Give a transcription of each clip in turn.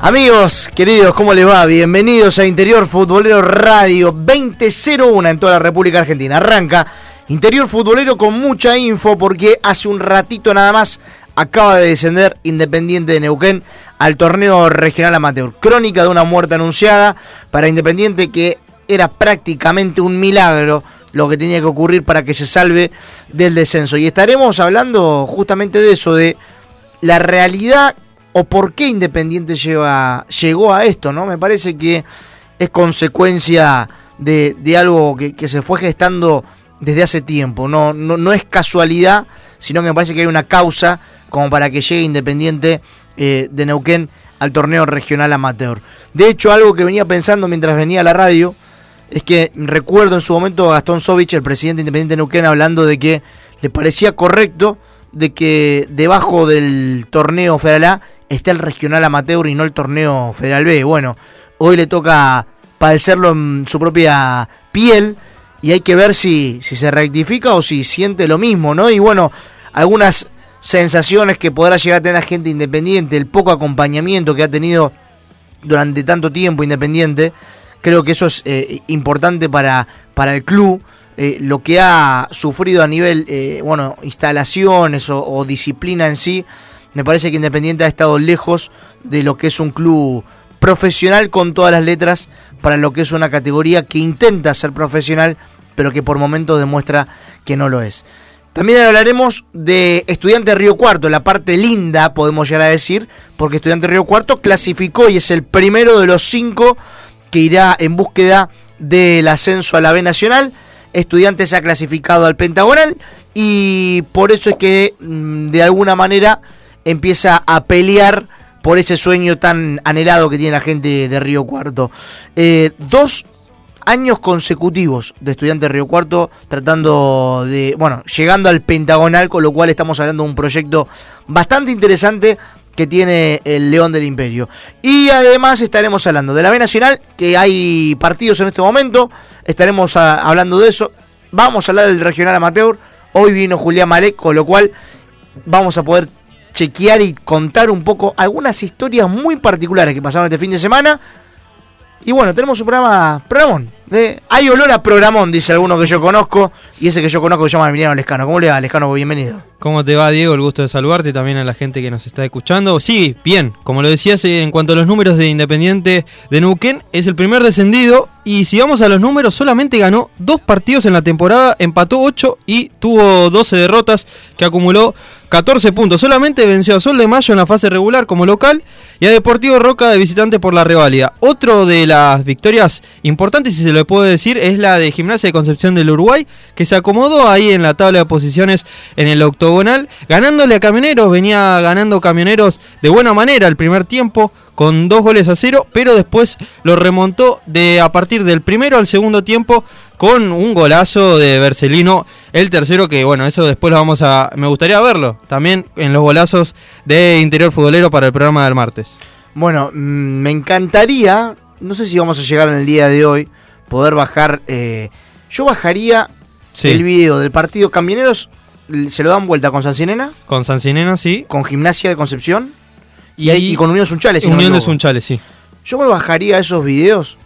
Amigos, queridos, ¿cómo les va? Bienvenidos a Interior Futbolero Radio 2001 en toda la República Argentina. Arranca Interior Futbolero con mucha info porque hace un ratito nada más acaba de descender Independiente de Neuquén al torneo regional amateur. Crónica de una muerte anunciada para Independiente que era prácticamente un milagro lo que tenía que ocurrir para que se salve del descenso. Y estaremos hablando justamente de eso, de la realidad o por qué Independiente lleva, llegó a esto, ¿no? Me parece que es consecuencia de, algo que, que se fue gestando desde hace tiempo. No, no, no es casualidad, sino que me parece que hay una causa como para que llegue Independiente eh, de Neuquén al torneo regional amateur. De hecho, algo que venía pensando mientras venía a la radio es que recuerdo en su momento a Gastón Sovich, el presidente independiente de Neuquén, hablando de que le parecía correcto de que debajo del torneo Federal A esté el regional amateur y no el torneo Federal B. Bueno, hoy le toca padecerlo en su propia piel y hay que ver si, si se rectifica o si siente lo mismo, ¿no? Y bueno, algunas sensaciones que podrá llegar a tener la gente independiente, el poco acompañamiento que ha tenido durante tanto tiempo Independiente, creo que eso es eh, importante para, para el club. Eh, lo que ha sufrido a nivel, eh, bueno, instalaciones o, o disciplina en sí, me parece que Independiente ha estado lejos de lo que es un club profesional con todas las letras para lo que es una categoría que intenta ser profesional, pero que por momentos demuestra que no lo es. También hablaremos de Estudiante Río Cuarto, la parte linda, podemos llegar a decir, porque Estudiante Río Cuarto clasificó y es el primero de los cinco que irá en búsqueda del ascenso a la B Nacional. Estudiante se ha clasificado al Pentagonal y por eso es que mm, de alguna manera empieza a pelear por ese sueño tan anhelado que tiene la gente de Río Cuarto. Eh, dos años consecutivos de estudiante de Río Cuarto tratando de, bueno, llegando al pentagonal, con lo cual estamos hablando de un proyecto bastante interesante que tiene el León del Imperio. Y además estaremos hablando de la B Nacional, que hay partidos en este momento, estaremos a- hablando de eso, vamos a hablar del regional amateur, hoy vino Julián Malek, con lo cual vamos a poder chequear y contar un poco algunas historias muy particulares que pasaron este fin de semana. Y bueno, tenemos un programa, programón. Hay olor a programón, dice alguno que yo conozco. Y ese que yo conozco se llama Emiliano Lescano. ¿Cómo le va, Lescano? Bienvenido. ¿Cómo te va, Diego? El gusto de saludarte y también a la gente que nos está escuchando. Sí, bien, como lo decías, eh, en cuanto a los números de Independiente de Neuquén, es el primer descendido. Y si vamos a los números, solamente ganó dos partidos en la temporada, empató 8 y tuvo 12 derrotas, que acumuló 14 puntos. Solamente venció a Sol de Mayo en la fase regular como local y a Deportivo Roca de visitante por la reválida. Otro de las victorias importantes, si se lo puedo decir, es la de Gimnasia de Concepción del Uruguay, que se acomodó ahí en la tabla de posiciones en el octogonal, ganándole a Camioneros, venía ganando Camioneros de buena manera el primer tiempo, con dos goles a cero, pero después lo remontó de a partir del primero al segundo tiempo con un golazo de Bercelino, el tercero que bueno, eso después lo vamos a me gustaría verlo también en los golazos de Interior Futbolero para el programa del martes. Bueno, mm, me encantaría, no sé si vamos a llegar en el día de hoy, poder bajar, eh, yo bajaría Sí. el video del partido Camioneros, se lo dan vuelta con Sancinena, Con Sancinena sí. con Gimnasia de Concepción y, ahí- y con Unión Sunchales. si no Unión de. Sunchales, sí. Yo me bajaría esos videos,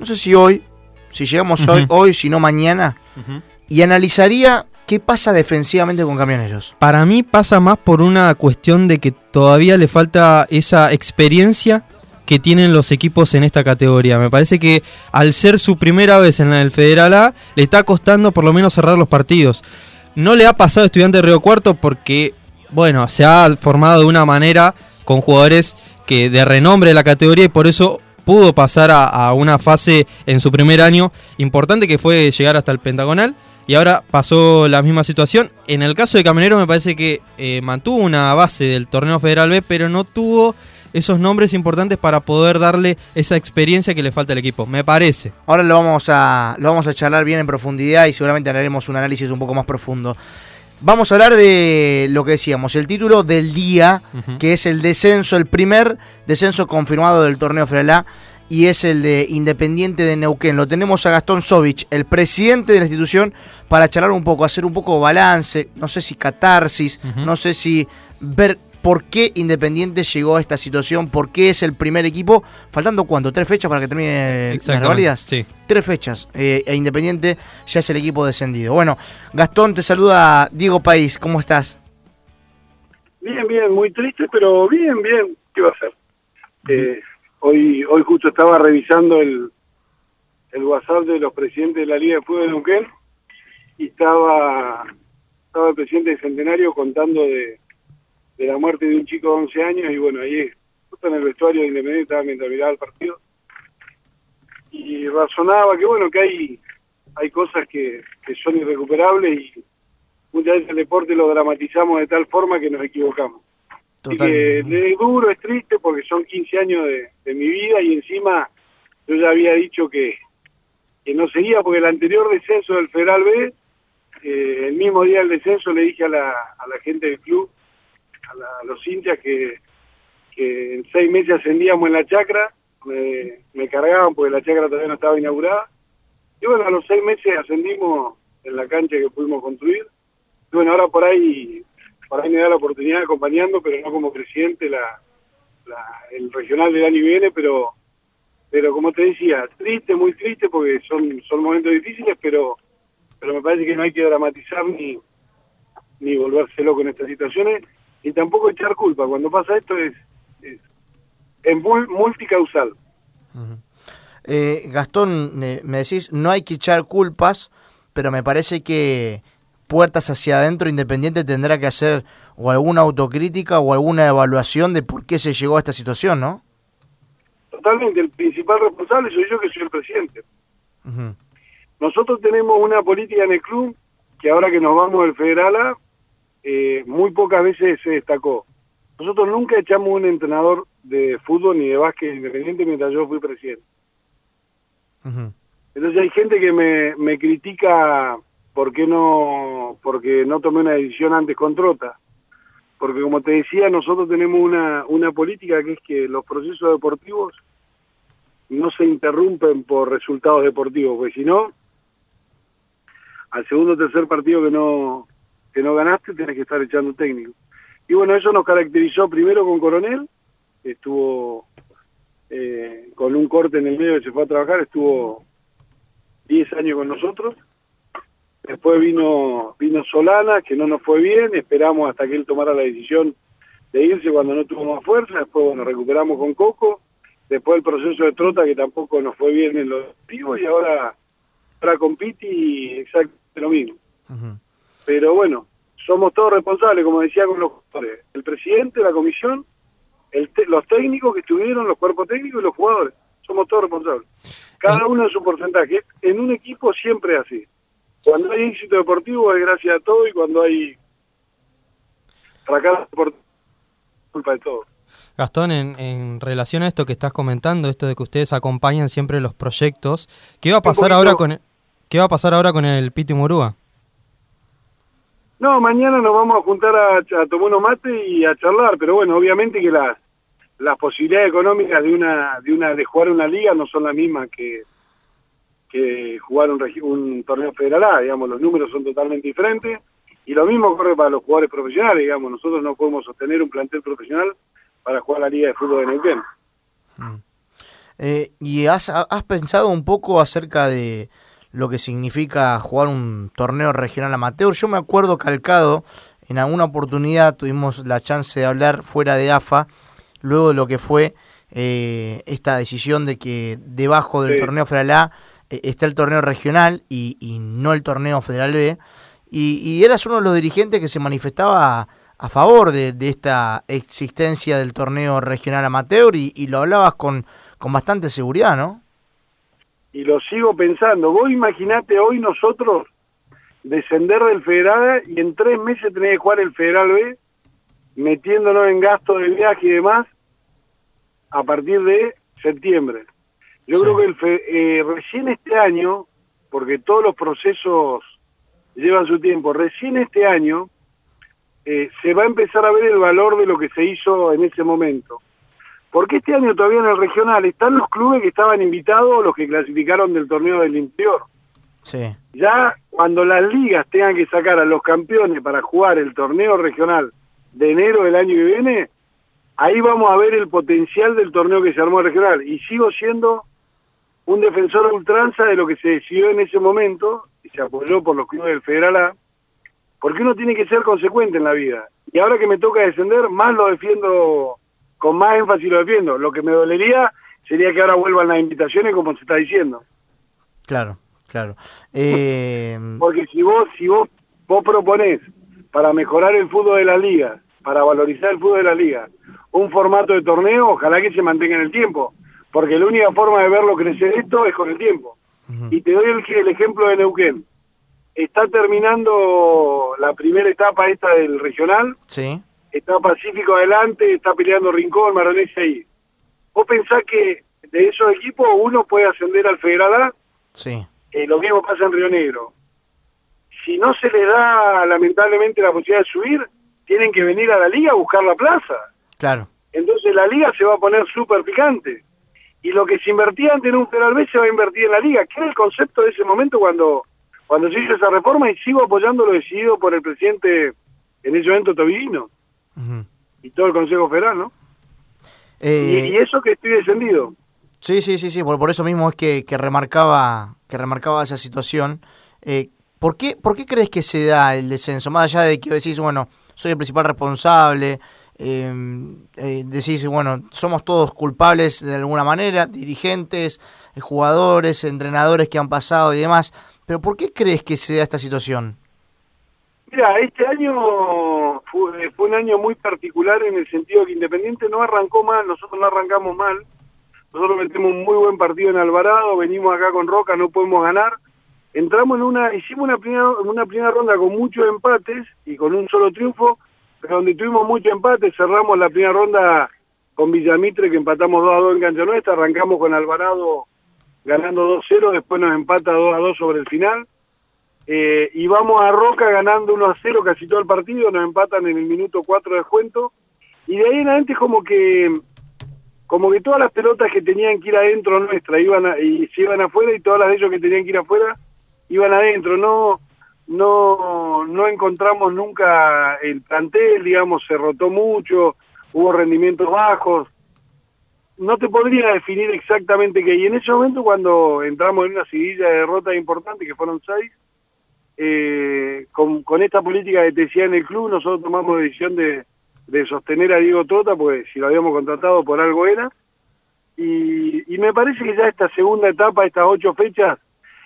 no sé si hoy, si llegamos hoy, hoy, si no mañana, y analizaría qué pasa defensivamente con Camioneros. Para mí pasa más por una cuestión de que todavía le falta esa experiencia que tienen los equipos en esta categoría. Me parece que al ser su primera vez en el Federal A, le está costando por lo menos cerrar los partidos. No le ha pasado a Estudiante de Río Cuarto porque, bueno, se ha formado de una manera con jugadores que de renombre de la categoría y por eso pudo pasar a, una fase en su primer año importante que fue llegar hasta el Pentagonal y ahora pasó la misma situación. En el caso de Camionero me parece que eh, mantuvo una base del torneo Federal B, pero no tuvo esos nombres importantes para poder darle esa experiencia que le falta al equipo, me parece. Ahora lo vamos a lo vamos a charlar bien en profundidad y seguramente haremos un análisis un poco más profundo. Vamos a hablar de lo que decíamos, el título del día, que es el descenso, el primer descenso confirmado del torneo A, y es el de Independiente de Neuquén. Lo tenemos a Gastón Sovich, el presidente de la institución, para charlar un poco, hacer un poco balance, no sé si catarsis, no sé si ver por qué Independiente llegó a esta situación, por qué es el primer equipo, faltando cuánto, tres fechas para que termine las revalidas. sí. Tres fechas eh, e Independiente ya es el equipo descendido. Bueno, Gastón, te saluda Diego País, ¿cómo estás? Bien, bien, muy triste, pero bien, bien. ¿Qué va a hacer? Eh, hoy, hoy justo estaba revisando el, el WhatsApp de los presidentes de la Liga de Fútbol de Neuquén y estaba, estaba el presidente de Centenario contando de, de la muerte de un chico de 11 años y bueno, ahí justo en el vestuario de Independiente estaba mientras miraba el partido y razonaba que bueno, que hay, hay cosas que, que son irrecuperables y muchas veces el deporte lo dramatizamos de tal forma que nos equivocamos. Así que es duro, es triste porque son 15 años de, de mi vida y encima yo ya había dicho que, que no seguía porque el anterior descenso del Federal B, eh, el mismo día del descenso le dije a la, a la gente del club, a, los hinchas que, en seis meses ascendíamos en la chacra, me, cargaban porque la chacra todavía no estaba inaugurada. Y bueno, a los seis meses ascendimos en la cancha que pudimos construir. Y bueno, ahora por ahí, por ahí me da la oportunidad acompañando, pero no como presidente la, el regional del año viene, pero pero como te decía, triste, muy triste, porque son, son momentos difíciles, pero pero me parece que no hay que dramatizar ni, ni volverse loco en estas situaciones, y tampoco echar culpa. Cuando pasa esto es, es, es mul- multicausal. Eh, Gastón, me decís, no hay que echar culpas, pero me parece que puertas hacia adentro Independiente tendrá que hacer o alguna autocrítica o alguna evaluación de por qué se llegó a esta situación, ¿no? Totalmente, el principal responsable soy yo que soy el presidente. Nosotros tenemos una política en el club que ahora que nos vamos del Federal A, eh, muy pocas veces se destacó. Nosotros nunca echamos un entrenador de fútbol ni de básquet independiente mientras yo fui presidente. Entonces hay gente que me, me critica por qué no, porque no tomé una decisión antes con Trota. Porque como te decía, nosotros tenemos una, una política que es que los procesos deportivos no se interrumpen por resultados deportivos, porque si no, al segundo o tercer partido que no, que no ganaste, tenés que estar echando técnico. Y bueno, eso nos caracterizó primero con Coronel, que estuvo eh, con un corte en el medio que se fue a trabajar, estuvo 10 años con nosotros. Después vino vino Solana, que no nos fue bien, esperamos hasta que él tomara la decisión de irse cuando no tuvo más fuerza, después bueno, recuperamos con Coco, después el proceso de Trota que tampoco nos fue bien en lo deportivo y ahora, ahora con Piti exactamente lo mismo. Pero bueno, somos todos responsables, como decía con los jugadores, el presidente, la comisión el te- los técnicos que estuvieron, los cuerpos técnicos y los jugadores. Somos todos responsables. Cada uno en su porcentaje. En un equipo siempre es así. Cuando hay éxito deportivo es gracias a todo y cuando hay fracaso deportivo es culpa de todo. Gastón, en, en relación a esto que estás comentando, esto de que ustedes acompañan siempre los proyectos, ¿qué va a pasar ahora con el, qué va a pasar ahora con el Piti Murúa? No, mañana nos vamos a juntar a, a tomar unos mates y a charlar, pero bueno, obviamente que las posibilidades económicas de una de jugar una liga no son las mismas que jugar un, torneo federal A, digamos, los números son totalmente diferentes y lo mismo ocurre para los jugadores profesionales, digamos, nosotros no podemos sostener un plantel profesional para jugar la liga de fútbol de Neuquén. Eh, ¿Y has pensado un poco acerca de lo que significa jugar un torneo regional amateur? Yo me acuerdo calcado, en alguna oportunidad tuvimos la chance de hablar fuera de AFA, luego de lo que fue eh, esta decisión de que debajo del Sí. torneo Federal A eh, está el torneo regional y, y no el torneo Federal B. Y, y eras uno de los dirigentes que se manifestaba a, a favor de, de esta existencia del torneo regional amateur y, y lo hablabas con, con bastante seguridad, ¿no? Y lo sigo pensando. Vos imaginate hoy nosotros descender del Federal y en tres meses tener que jugar el Federal B, metiéndonos en gastos de viaje y demás, a partir de septiembre. Yo Sí. creo que el fe- eh, recién este año, porque todos los procesos llevan su tiempo, recién este año eh, se va a empezar a ver el valor de lo que se hizo en ese momento. Porque este año todavía en el regional están los clubes que estaban invitados, los que clasificaron del torneo del interior. Sí, Ya cuando las ligas tengan que sacar a los campeones para jugar el torneo regional de enero del año que viene, ahí vamos a ver el potencial del torneo que se armó regional. Y sigo siendo un defensor a ultranza de lo que se decidió en ese momento, y se apoyó por los clubes del Federal A, porque uno tiene que ser consecuente en la vida. Y ahora que me toca descender, más lo defiendo, con más énfasis lo defiendo. Lo que me dolería sería que ahora vuelvan las invitaciones como se está diciendo. claro, claro. Eh, Porque si vos, si vos, vos proponés para mejorar el fútbol de la liga, para valorizar el fútbol de la liga, un formato de torneo, ojalá que se mantenga en el tiempo. Porque la única forma de verlo crecer esto es con el tiempo. Y te doy el, el ejemplo de Neuquén. Está terminando la primera etapa esta del regional, sí, está Pacífico adelante, está peleando Rincón, Maronese ahí. ¿Vos pensás que de esos equipos uno puede ascender al Federal A? sí, Eh, lo mismo pasa en Río Negro. Si no se les da lamentablemente la posibilidad de subir, tienen que venir a la liga a buscar la plaza. claro, Entonces la liga se va a poner súper picante. Y lo que se invertía antes en un Federal B se va a invertir en la liga, que era el concepto de ese momento cuando, cuando se hizo esa reforma y sigo apoyando lo decidido por el presidente en ese momento Y todo el Consejo Federal, ¿no? Eh, y, y eso que estoy descendido. Sí, sí, sí, sí, por, por eso mismo es que, que remarcaba que remarcaba esa situación. Eh, ¿por, qué, ¿Por qué crees que se da el descenso? Más allá de que decís, bueno, soy el principal responsable, eh, eh, decís, bueno, somos todos culpables de alguna manera, dirigentes, jugadores, entrenadores que han pasado y demás, pero ¿por qué crees que se da esta situación? Mira, este año fue, fue un año muy particular en el sentido que Independiente no arrancó mal, nosotros no arrancamos mal, nosotros metemos un muy buen partido en Alvarado, venimos acá con Roca, no podemos ganar, entramos en una, hicimos una primera, una primera ronda con muchos empates y con un solo triunfo, pero donde tuvimos muchos empates, cerramos la primera ronda con Villamitre que empatamos 2 a 2 en cancha nuestra, arrancamos con Alvarado ganando 2-0, después nos empata 2 a 2 sobre el final, eh, y vamos a Roca ganando 1 a 0 casi todo el partido, nos empatan en el minuto 4 de descuento, y de ahí en adelante como que como que todas las pelotas que tenían que ir adentro nuestra iban a- y se iban afuera y todas las de ellos que tenían que ir afuera iban adentro, no no no encontramos nunca el plantel, digamos, se rotó mucho, hubo rendimientos bajos, no te podría definir exactamente qué. Y en ese momento, cuando entramos en una seguidilla de derrotas importantes, que fueron seis, eh, con, esta política que te decía en el club, nosotros tomamos decisión de, sostener a Diego Tota, porque si lo habíamos contratado por algo era. Y, y me parece que ya esta segunda etapa, estas ocho fechas,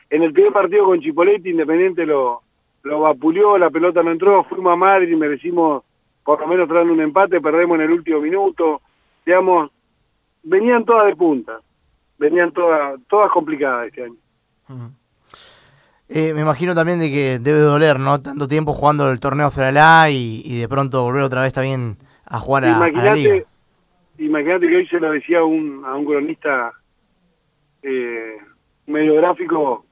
en el primer partido con Chipoletti, Independiente lo, lo vapuleó, la pelota no entró, fuimos a Madrid y merecimos por lo menos traer un empate, perdemos en el último minuto. digamos, venían todas de punta, venían todas, todas complicadas este año. Eh, me imagino también de que debe doler, ¿no? Tanto tiempo jugando el torneo Federal A y, y de pronto volver otra vez también a jugar a, a la liga. Imagínate, que hoy se lo decía a un, a un cronista eh, medio gráfico,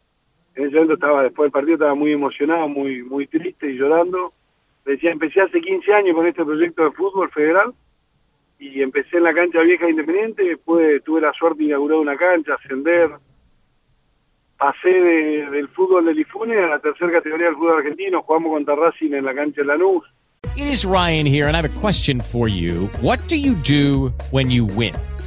en ese momento estaba, después del partido estaba muy emocionado, muy, muy triste y llorando. Decía, empecé hace 15 años con este proyecto de fútbol federal y empecé en la cancha vieja de Independiente, después tuve la suerte de inaugurar una cancha, ascender, pasé de- del fútbol del Ifune a la tercera categoría del fútbol argentino, jugamos contra Racing en la cancha de Lanús. It is Ryan here, and I have a question for you. What do you do when you win?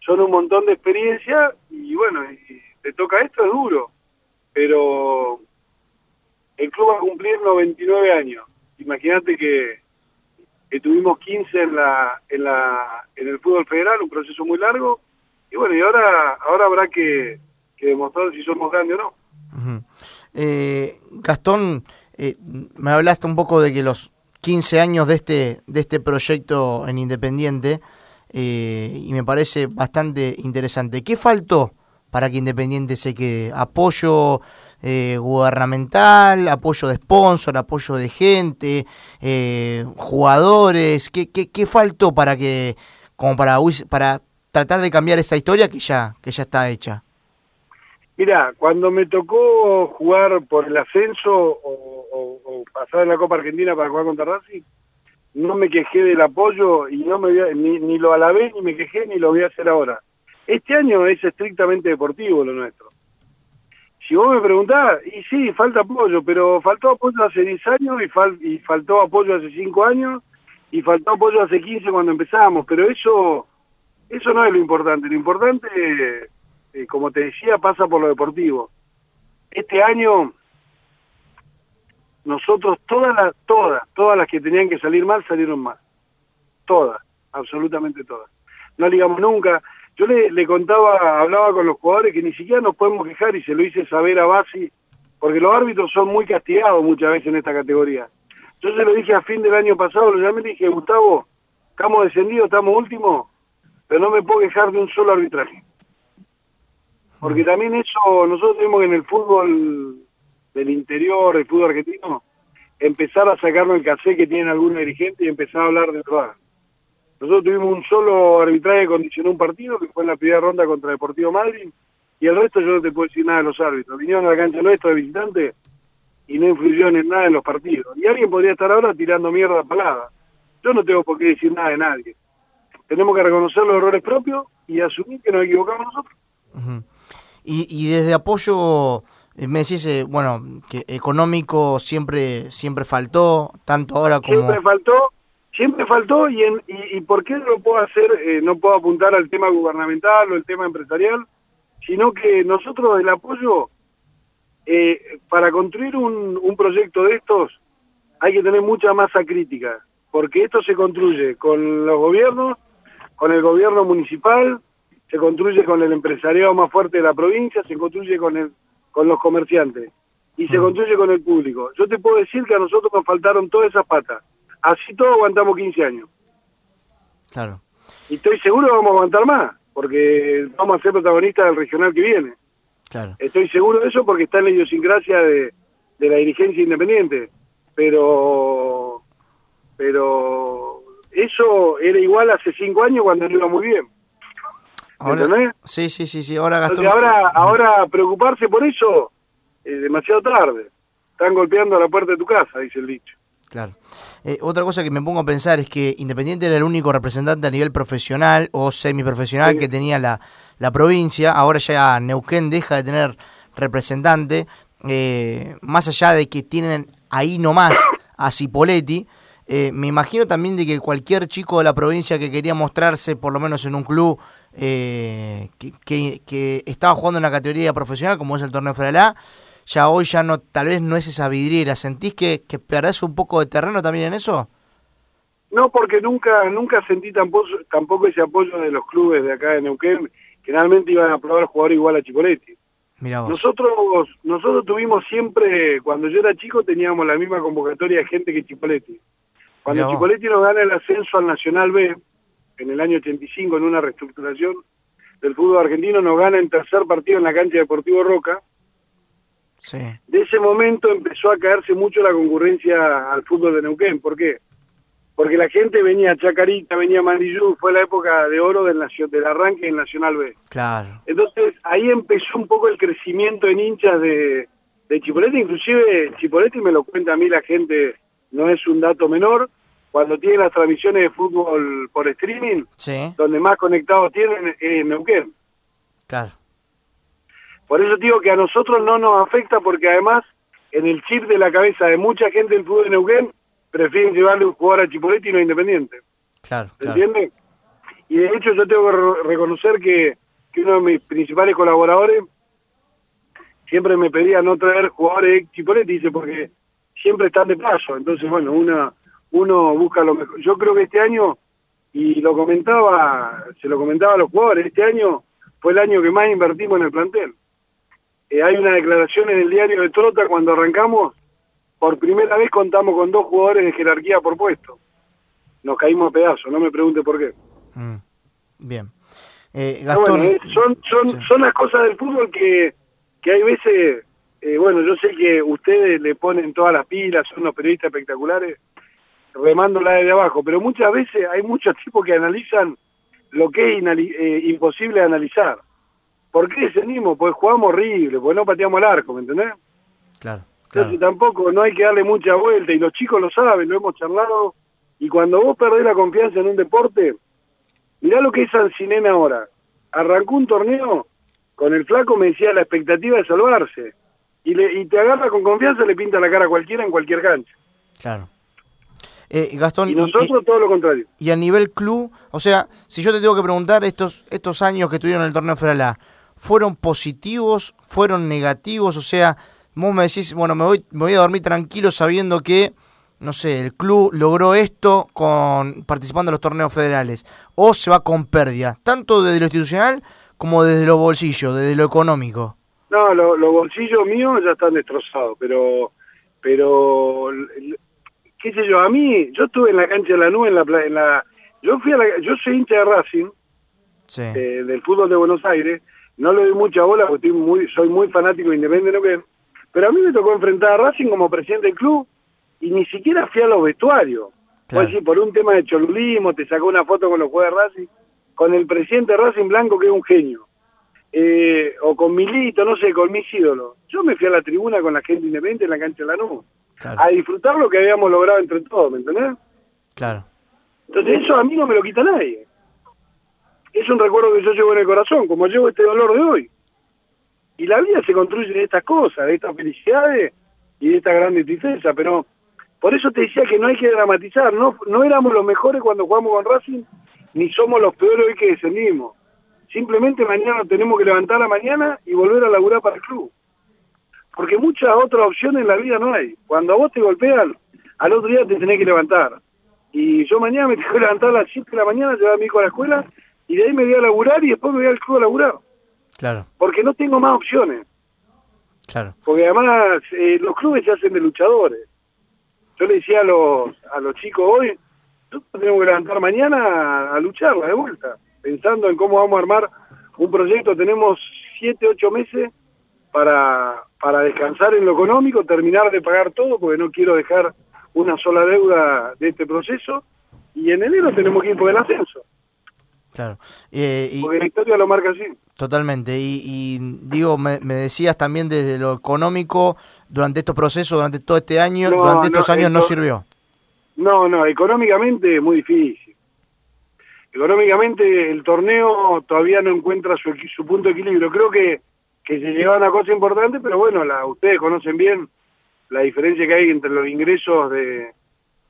Son un montón de experiencia y bueno, y te toca esto es duro, pero el club va a cumplir 99 años. Imagínate que, que tuvimos 15 en la, en la en el fútbol federal, un proceso muy largo y bueno, y ahora ahora habrá que, que demostrar si somos grandes o no. Eh, Gastón, eh, me hablaste un poco de que los 15 años de este, de este proyecto en Independiente, eh, y me parece bastante interesante. ¿Qué faltó para que Independiente se quede? ¿Apoyo eh, gubernamental, apoyo de sponsor, apoyo de gente, eh, jugadores? ¿Qué, qué, qué faltó para que, como para, para tratar de cambiar esta historia que ya, que ya está hecha? Mira, cuando me tocó jugar por el ascenso o, o- o pasar en la Copa Argentina para jugar contra Racing, no me quejé del apoyo y no me voy a- ni, ni lo alabé, ni me quejé, ni lo voy a hacer ahora. Este año es estrictamente deportivo lo nuestro. Si vos me preguntás, y sí, falta apoyo, pero faltó apoyo hace 10 años y, fal- y faltó apoyo hace 5 años y faltó apoyo hace 15 cuando empezamos, pero eso eso no es lo importante. Lo importante, eh, como te decía, pasa por lo deportivo. Este año, nosotros todas las, todas, todas las que tenían que salir mal, salieron mal. Todas, absolutamente todas. No ligamos nunca. Yo le, contaba, hablaba con los jugadores que ni siquiera nos podemos quejar y se lo hice saber a Basi, porque los árbitros son muy castigados muchas veces en esta categoría. Yo se lo dije a fin del año pasado, lo llamé dije, Gustavo, estamos descendidos, estamos últimos, pero no me puedo quejar de un solo arbitraje. Porque también eso, nosotros tenemos que en el fútbol del interior, el fútbol argentino, empezar a sacarnos el cassé que tienen algunos dirigentes y empezar a hablar de verdad. Nosotros tuvimos un solo arbitraje que condicionó un partido, que fue en la primera ronda contra Deportivo Madrid, y el resto yo no te puedo decir nada de los árbitros. Vinieron a la cancha nuestra de visitante y no influyeron en nada en los partidos. Y alguien podría estar ahora tirando mierda palada. Yo no tengo por qué decir nada de nadie. Tenemos que reconocer los errores propios y asumir que nos equivocamos nosotros. Y, y desde apoyo, me decís, eh, bueno, que económico siempre siempre faltó, tanto ahora como... Siempre faltó, siempre faltó y, en, y, y por qué no puedo hacer, eh, no puedo apuntar al tema gubernamental o el tema empresarial, sino que nosotros el apoyo, eh, para construir un, un proyecto de estos, hay que tener mucha masa crítica, porque esto se construye con los gobiernos, con el gobierno municipal, se construye con el empresariado más fuerte de la provincia, se construye con el, con los comerciantes y se construye con el público. Yo te puedo decir que a nosotros nos faltaron todas esas patas. Así todo aguantamos 15 años. Claro. Y estoy seguro que vamos a aguantar más, porque vamos a ser protagonistas del regional que viene. Claro. Estoy seguro de eso porque está en la idiosincrasia de, de la dirigencia independiente. Pero, pero eso era igual hace cinco años cuando no iba muy bien. Ahora, ¿Entendés? sí, sí, sí, sí. Ahora Gastón. Ahora, ahora preocuparse por eso es demasiado tarde. Están golpeando a la puerta de tu casa, dice el dicho. Claro. Eh, otra cosa que me pongo a pensar es que Independiente era el único representante a nivel profesional o semiprofesional Sí. que tenía la, la provincia. Ahora ya Neuquén deja de tener representante. eh, más allá de que tienen ahí nomás a Cipoletti, eh, me imagino también de que cualquier chico de la provincia que quería mostrarse, por lo menos en un club eh, que, que- que estaba jugando en una categoría profesional, como es el torneo Feralá, ya hoy ya no, tal vez no es esa vidriera. ¿Sentís que, que perdés un poco de terreno también en eso? No, porque nunca nunca sentí tampoco, tampoco ese apoyo de los clubes de acá de Neuquén, que realmente iban a probar jugador igual a vos. Nosotros nosotros tuvimos siempre, cuando yo era chico, teníamos la misma convocatoria de gente que Chipoletti. Cuando. Chipoletti nos gana el ascenso al Nacional B, en el año 85, en una reestructuración del fútbol argentino, nos gana en tercer partido en la cancha de Deportivo Roca. Sí, De ese momento empezó a caerse mucho la concurrencia al fútbol de Neuquén. ¿Por qué? Porque la gente venía a Chacarita, venía a Mandillú, fue la época de oro del, del arranque en Nacional B. claro. Entonces ahí empezó un poco el crecimiento en hinchas de, de Chipoleti, inclusive Chipoleti me lo cuenta a mí la gente, no es un dato menor, cuando tiene las transmisiones de fútbol por streaming, Sí, donde más conectados tienen es en Neuquén. claro. Por eso digo que a nosotros no nos afecta porque además en el chip de la cabeza de mucha gente del fútbol de Neuquén prefieren llevarle un jugador a Chipoleti y no a Independiente. Claro, ¿Se claro. entiende? Y de hecho yo tengo que re- reconocer que, que uno de mis principales colaboradores siempre me pedía no traer jugadores de Chipoletti, dice, porque siempre están de paso. Entonces, bueno, una, uno busca lo mejor. Yo creo que este año, y lo comentaba, se lo comentaba a los jugadores, este año fue el año que más invertimos en el plantel. Eh, hay una declaración en el diario de Trota cuando arrancamos, por primera vez contamos con dos jugadores de jerarquía por puesto. Nos caímos a pedazos, no me pregunte por qué. Mm, Bien. Eh, Pero Gastón, bueno, eh, son, son, Sí. son las cosas del fútbol que, que hay veces, eh, bueno, yo sé que ustedes le ponen todas las pilas, son unos periodistas espectaculares, remándola desde abajo, pero muchas veces hay muchos tipos que analizan lo que es eh, imposible de analizar. ¿Por qué descendimos? Pues jugamos horrible, pues no pateamos el arco, ¿me entendés? claro, Entonces claro. tampoco no hay que darle mucha vuelta y los chicos lo saben, lo hemos charlado. Y cuando vos perdés la confianza en un deporte, mirá lo que es Sancinena ahora. Arrancó un torneo con el flaco, me decía la expectativa de salvarse. Y, le, y te agarra con confianza, le pinta la cara a cualquiera en cualquier cancha. claro. Eh, Gastón, Y y- nosotros todo lo contrario. y a nivel club, o sea, si yo te tengo que preguntar, estos, estos años que estuvieron en el torneo Feralá, ¿fueron positivos? ¿Fueron negativos? O sea, vos me decís, bueno, me voy, me voy a dormir tranquilo sabiendo que, no sé, el club logró esto con participando en los torneos federales, o se va con pérdida, tanto desde lo institucional como desde los bolsillos, desde lo económico. No, lo- los bolsillos míos ya están destrozados, pero, pero, qué sé yo, a mí, yo estuve en la cancha de la nube, en la, en la yo fui a la, yo soy hincha de Racing, Sí, eh, del fútbol de Buenos Aires, no le doy mucha bola porque estoy muy, soy muy fanático de Independiente Neuquén, pero a mí me tocó enfrentar a Racing como presidente del club y ni siquiera fui a los vestuarios. Claro. Pues sí, por un tema de cholulismo, te sacó una foto con los jugadores de Racing, con el presidente de Racing Blanco que es un genio, eh, o con Milito, no sé, con mis ídolos. Yo me fui a la tribuna con la gente independiente en la cancha de la nube, claro, a disfrutar lo que habíamos logrado entre todos, ¿me entendés? claro, Entonces eso a mí no me lo quita nadie. Es un recuerdo que yo llevo en el corazón, como llevo este dolor de hoy. Y la vida se construye de estas cosas, de estas felicidades y de esta grande tristeza, pero por eso te decía que no hay que dramatizar, no, no éramos los mejores cuando jugamos con Racing, ni somos los peores hoy que descendimos. Simplemente mañana tenemos que levantar la mañana y volver a laburar para el club. Porque muchas otras opciones en la vida no hay. Cuando a vos te golpean, al otro día te tenés que levantar. Y yo mañana me tengo que levantar a las 7 de la mañana, llevar a mi hijo a la escuela, y de ahí me voy a laburar y después me voy al club a laburar. claro, Porque no tengo más opciones. claro. Porque además eh, los clubes se hacen de luchadores. Yo le decía a los, a los chicos hoy, nosotros tenemos que levantar mañana a, a lucharla de vuelta, pensando en cómo vamos a armar un proyecto. Tenemos 7, 8 meses para, para descansar en lo económico, terminar de pagar todo, porque no quiero dejar una sola deuda de este proceso. Y en enero tenemos que ir por el ascenso. Claro. Eh, y, Porque la historia lo marca así. totalmente. Y, y digo, me, me decías también desde lo económico, durante estos procesos, durante todo este año, No, durante estos no, años no sirvió. No, no, económicamente es muy difícil. Económicamente el torneo todavía no encuentra su, su punto de equilibrio. Creo que, que se lleva una cosa importante, pero bueno, ustedes conocen bien la diferencia que hay entre los ingresos de,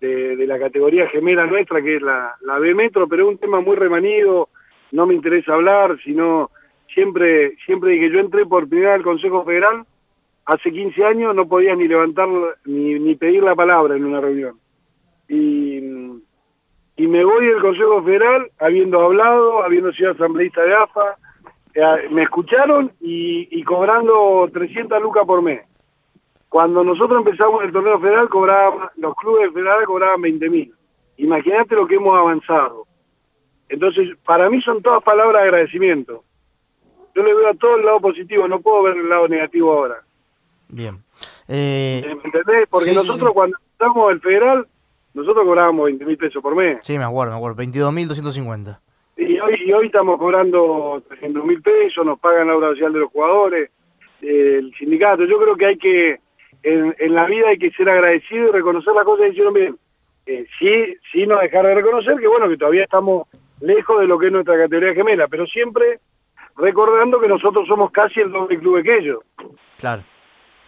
de, la categoría gemela nuestra, que es la, la B Metro, pero es un tema muy remanido, no me interesa hablar, sino siempre, siempre que yo entré por primera al Consejo Federal, hace 15 años no podías ni levantar, ni, ni pedir la palabra en una reunión. Y, y me voy del Consejo Federal habiendo hablado, habiendo sido asambleísta de AFA, me escucharon y, y cobrando 300 lucas por mes. Cuando nosotros empezamos el torneo federal, cobraban, los clubes federales cobraban 20 mil. Imagínate lo que hemos avanzado. Entonces, para mí son todas palabras de agradecimiento. Yo le veo a todo el lado positivo, no puedo ver el lado negativo ahora. Bien. Eh, ¿Me entendés? Porque Sí, nosotros sí. cuando empezamos el federal, nosotros cobrábamos 20 mil pesos por mes. sí, me acuerdo, me acuerdo. 22.250. Y hoy, y hoy estamos cobrando 300 mil pesos, nos pagan la obra social de los jugadores, eh, el sindicato. Yo creo que hay que, en, en la vida hay que ser agradecido y reconocer las cosas que hicieron bien. Eh, sí, sí no dejar de reconocer que bueno, que todavía estamos lejos de lo que es nuestra categoría gemela, pero siempre recordando que nosotros somos casi el doble club que ellos. Claro.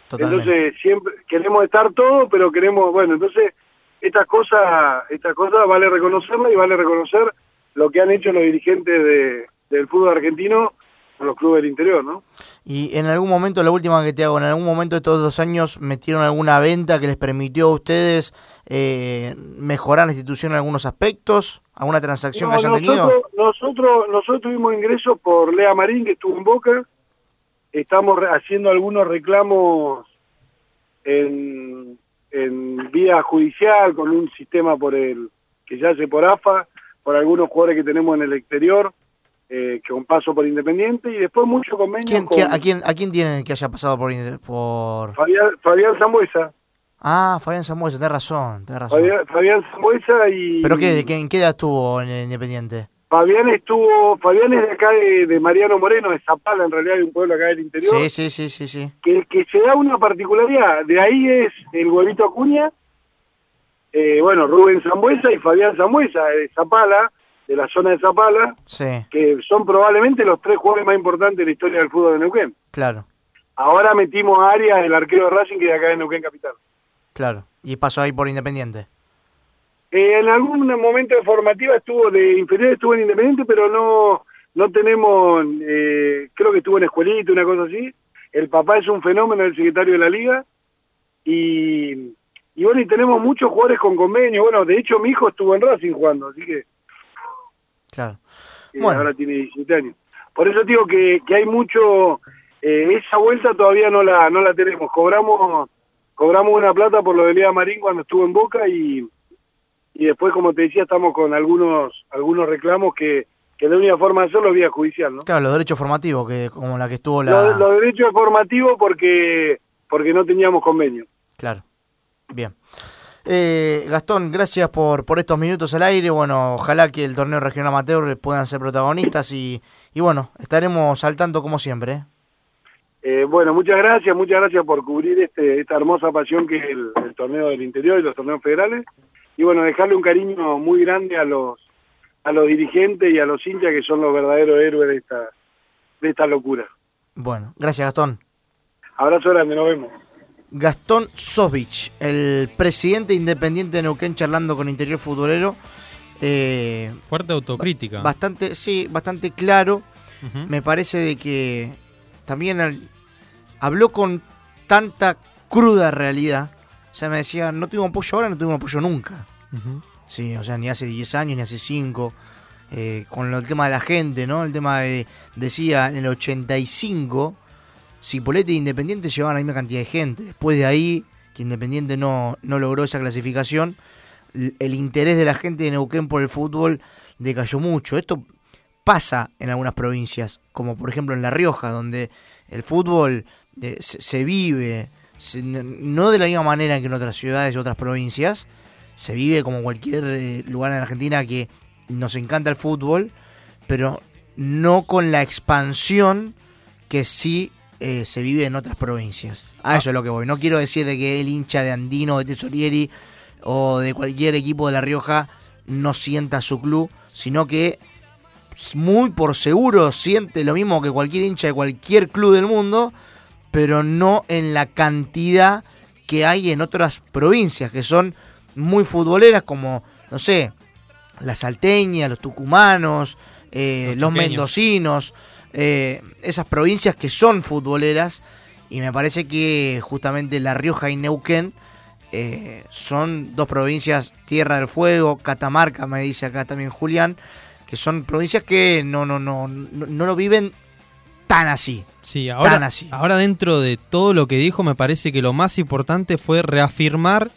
Totalmente. Entonces siempre queremos estar todos, pero queremos, bueno, entonces estas cosas, estas cosas vale reconocerlas y vale reconocer lo que han hecho los dirigentes de, del fútbol argentino con los clubes del interior, ¿no? Y en algún momento, la última que te hago, en algún momento de todos los años metieron alguna venta que les permitió a ustedes eh, mejorar la institución en algunos aspectos, alguna transacción No, que hayan tenido. nosotros, nosotros, tuvimos ingresos por Lea Marín, que estuvo en Boca. Estamos haciendo algunos reclamos en, en vía judicial con un sistema por el que se hace por AFA, por algunos jugadores que tenemos en el exterior, eh, que con paso por Independiente, y después mucho convenio ¿Quién, con quién- a, quién, ¿A quién tienen que haya pasado por... por... Fabián, Fabián Zambuesa. Ah, Fabián Samuel, tenés razón, tenés razón. Fabián, Fabián Zambuesa y... ¿Pero qué, de qué, en qué edad estuvo en el Independiente? Fabián estuvo, Fabián es de acá de, de Mariano Moreno, de Zapala, en realidad de un pueblo acá del interior. Sí, sí, sí, sí, sí. que, que se da una particularidad. De ahí es el huevito Acuña, eh, bueno, Rubén Zambuesa y Fabián Zambuesa de Zapala, de la zona de Zapala, Sí, que son probablemente los tres jugadores más importantes de la historia del fútbol de Neuquén. claro, Ahora metimos a Arias, el arquero de Racing, que de acá de Neuquén Capital. claro. Y pasó ahí por Independiente. Eh, en algún momento de formativa estuvo de inferior, estuvo en Independiente, pero no no tenemos, eh, creo que estuvo en Escuelita, una cosa así. El papá es un fenómeno, el secretario de la liga. Y, y bueno, y tenemos muchos jugadores con convenio. Bueno, de hecho mi hijo estuvo en Racing jugando, así que Claro. eh, Bueno. ahora tiene 17 años. Por eso digo que, que hay mucho, eh, esa vuelta todavía no la, no la tenemos. Cobramos cobramos una plata por lo de Lea Marín cuando estuvo en Boca y, y después, como te decía, estamos con algunos algunos reclamos que, que la única forma de hacerlo es vía judicial, ¿no? Claro, los derechos formativos, que como la que estuvo la... Los, los derechos formativos porque porque no teníamos convenio. Claro. Bien. Eh, Gastón, gracias por, por estos minutos al aire. Bueno, ojalá que el torneo regional amateur puedan ser protagonistas y, y bueno, estaremos al tanto como siempre. ¿eh? Eh, bueno, muchas gracias, muchas gracias por cubrir este, esta hermosa pasión que es el, el torneo del interior y los torneos federales. Y bueno, dejarle un cariño muy grande a los a los dirigentes y a los hinchas que son los verdaderos héroes de esta de esta locura. Bueno, gracias Gastón. Abrazo grande, nos vemos. Gastón Sosvich, el presidente independiente de Neuquén charlando con Interior Futbolero. Eh, Fuerte autocrítica. bastante, sí, bastante claro. Me parece de que también al- habló con tanta cruda realidad. O sea, me decía, no tuvimos apoyo ahora, no tuvimos apoyo nunca. Sí, o sea, ni hace 10 años, ni hace 5. Eh, con el tema de la gente, ¿no? El tema de, decía, en el 85, Cipolletti e Independiente llevaban la misma cantidad de gente. Después de ahí, que Independiente no, no logró esa clasificación, el interés de la gente de Neuquén por el fútbol decayó mucho. Esto pasa en algunas provincias, como por ejemplo en La Rioja, donde el fútbol eh, se, vive, no de la misma manera que en otras ciudades y otras provincias, se vive como cualquier eh, lugar en Argentina que nos encanta el fútbol, pero no con la expansión que sí eh, se vive en otras provincias. A eso es lo que voy. No quiero decir de que el hincha de Andino, de Tesorieri o de cualquier equipo de La Rioja no sienta su club, sino que muy por seguro siente lo mismo que cualquier hincha de cualquier club del mundo, pero no en la cantidad que hay en otras provincias que son muy futboleras como, no sé, la salteña, los tucumanos, eh, los, Los mendocinos, eh, esas provincias que son futboleras y me parece que justamente La Rioja y Neuquén eh, son dos provincias, Tierra del Fuego, Catamarca, me dice acá también Julián, que son provincias que no, no, no, no, no lo viven tan así. Sí, ahora, Tan así. ahora dentro de todo lo que dijo, me parece que lo más importante fue reafirmar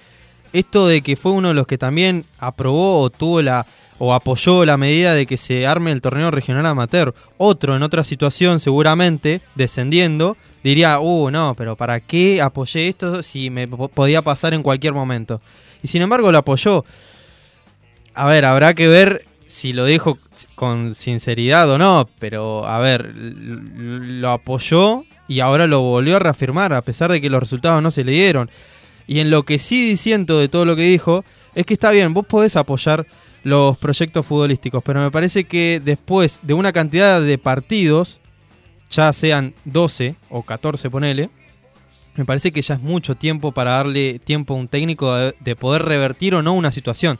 esto de que fue uno de los que también aprobó o tuvo la o apoyó la medida de que se arme el torneo regional amateur. Otro en otra situación, seguramente, descendiendo, diría, uh, no, pero ¿para qué apoyé esto si me po- podía pasar en cualquier momento? Y sin embargo lo apoyó. A ver, habrá que ver si lo dijo con sinceridad o no, pero a ver, lo apoyó y ahora lo volvió a reafirmar, a pesar de que los resultados no se le dieron. Y en lo que sí diciendo de todo lo que dijo, es que está bien, vos podés apoyar los proyectos futbolísticos, pero me parece que después de una cantidad de partidos, ya sean 12 o 14, ponele, me parece que ya es mucho tiempo para darle tiempo a un técnico de, de poder revertir o no una situación.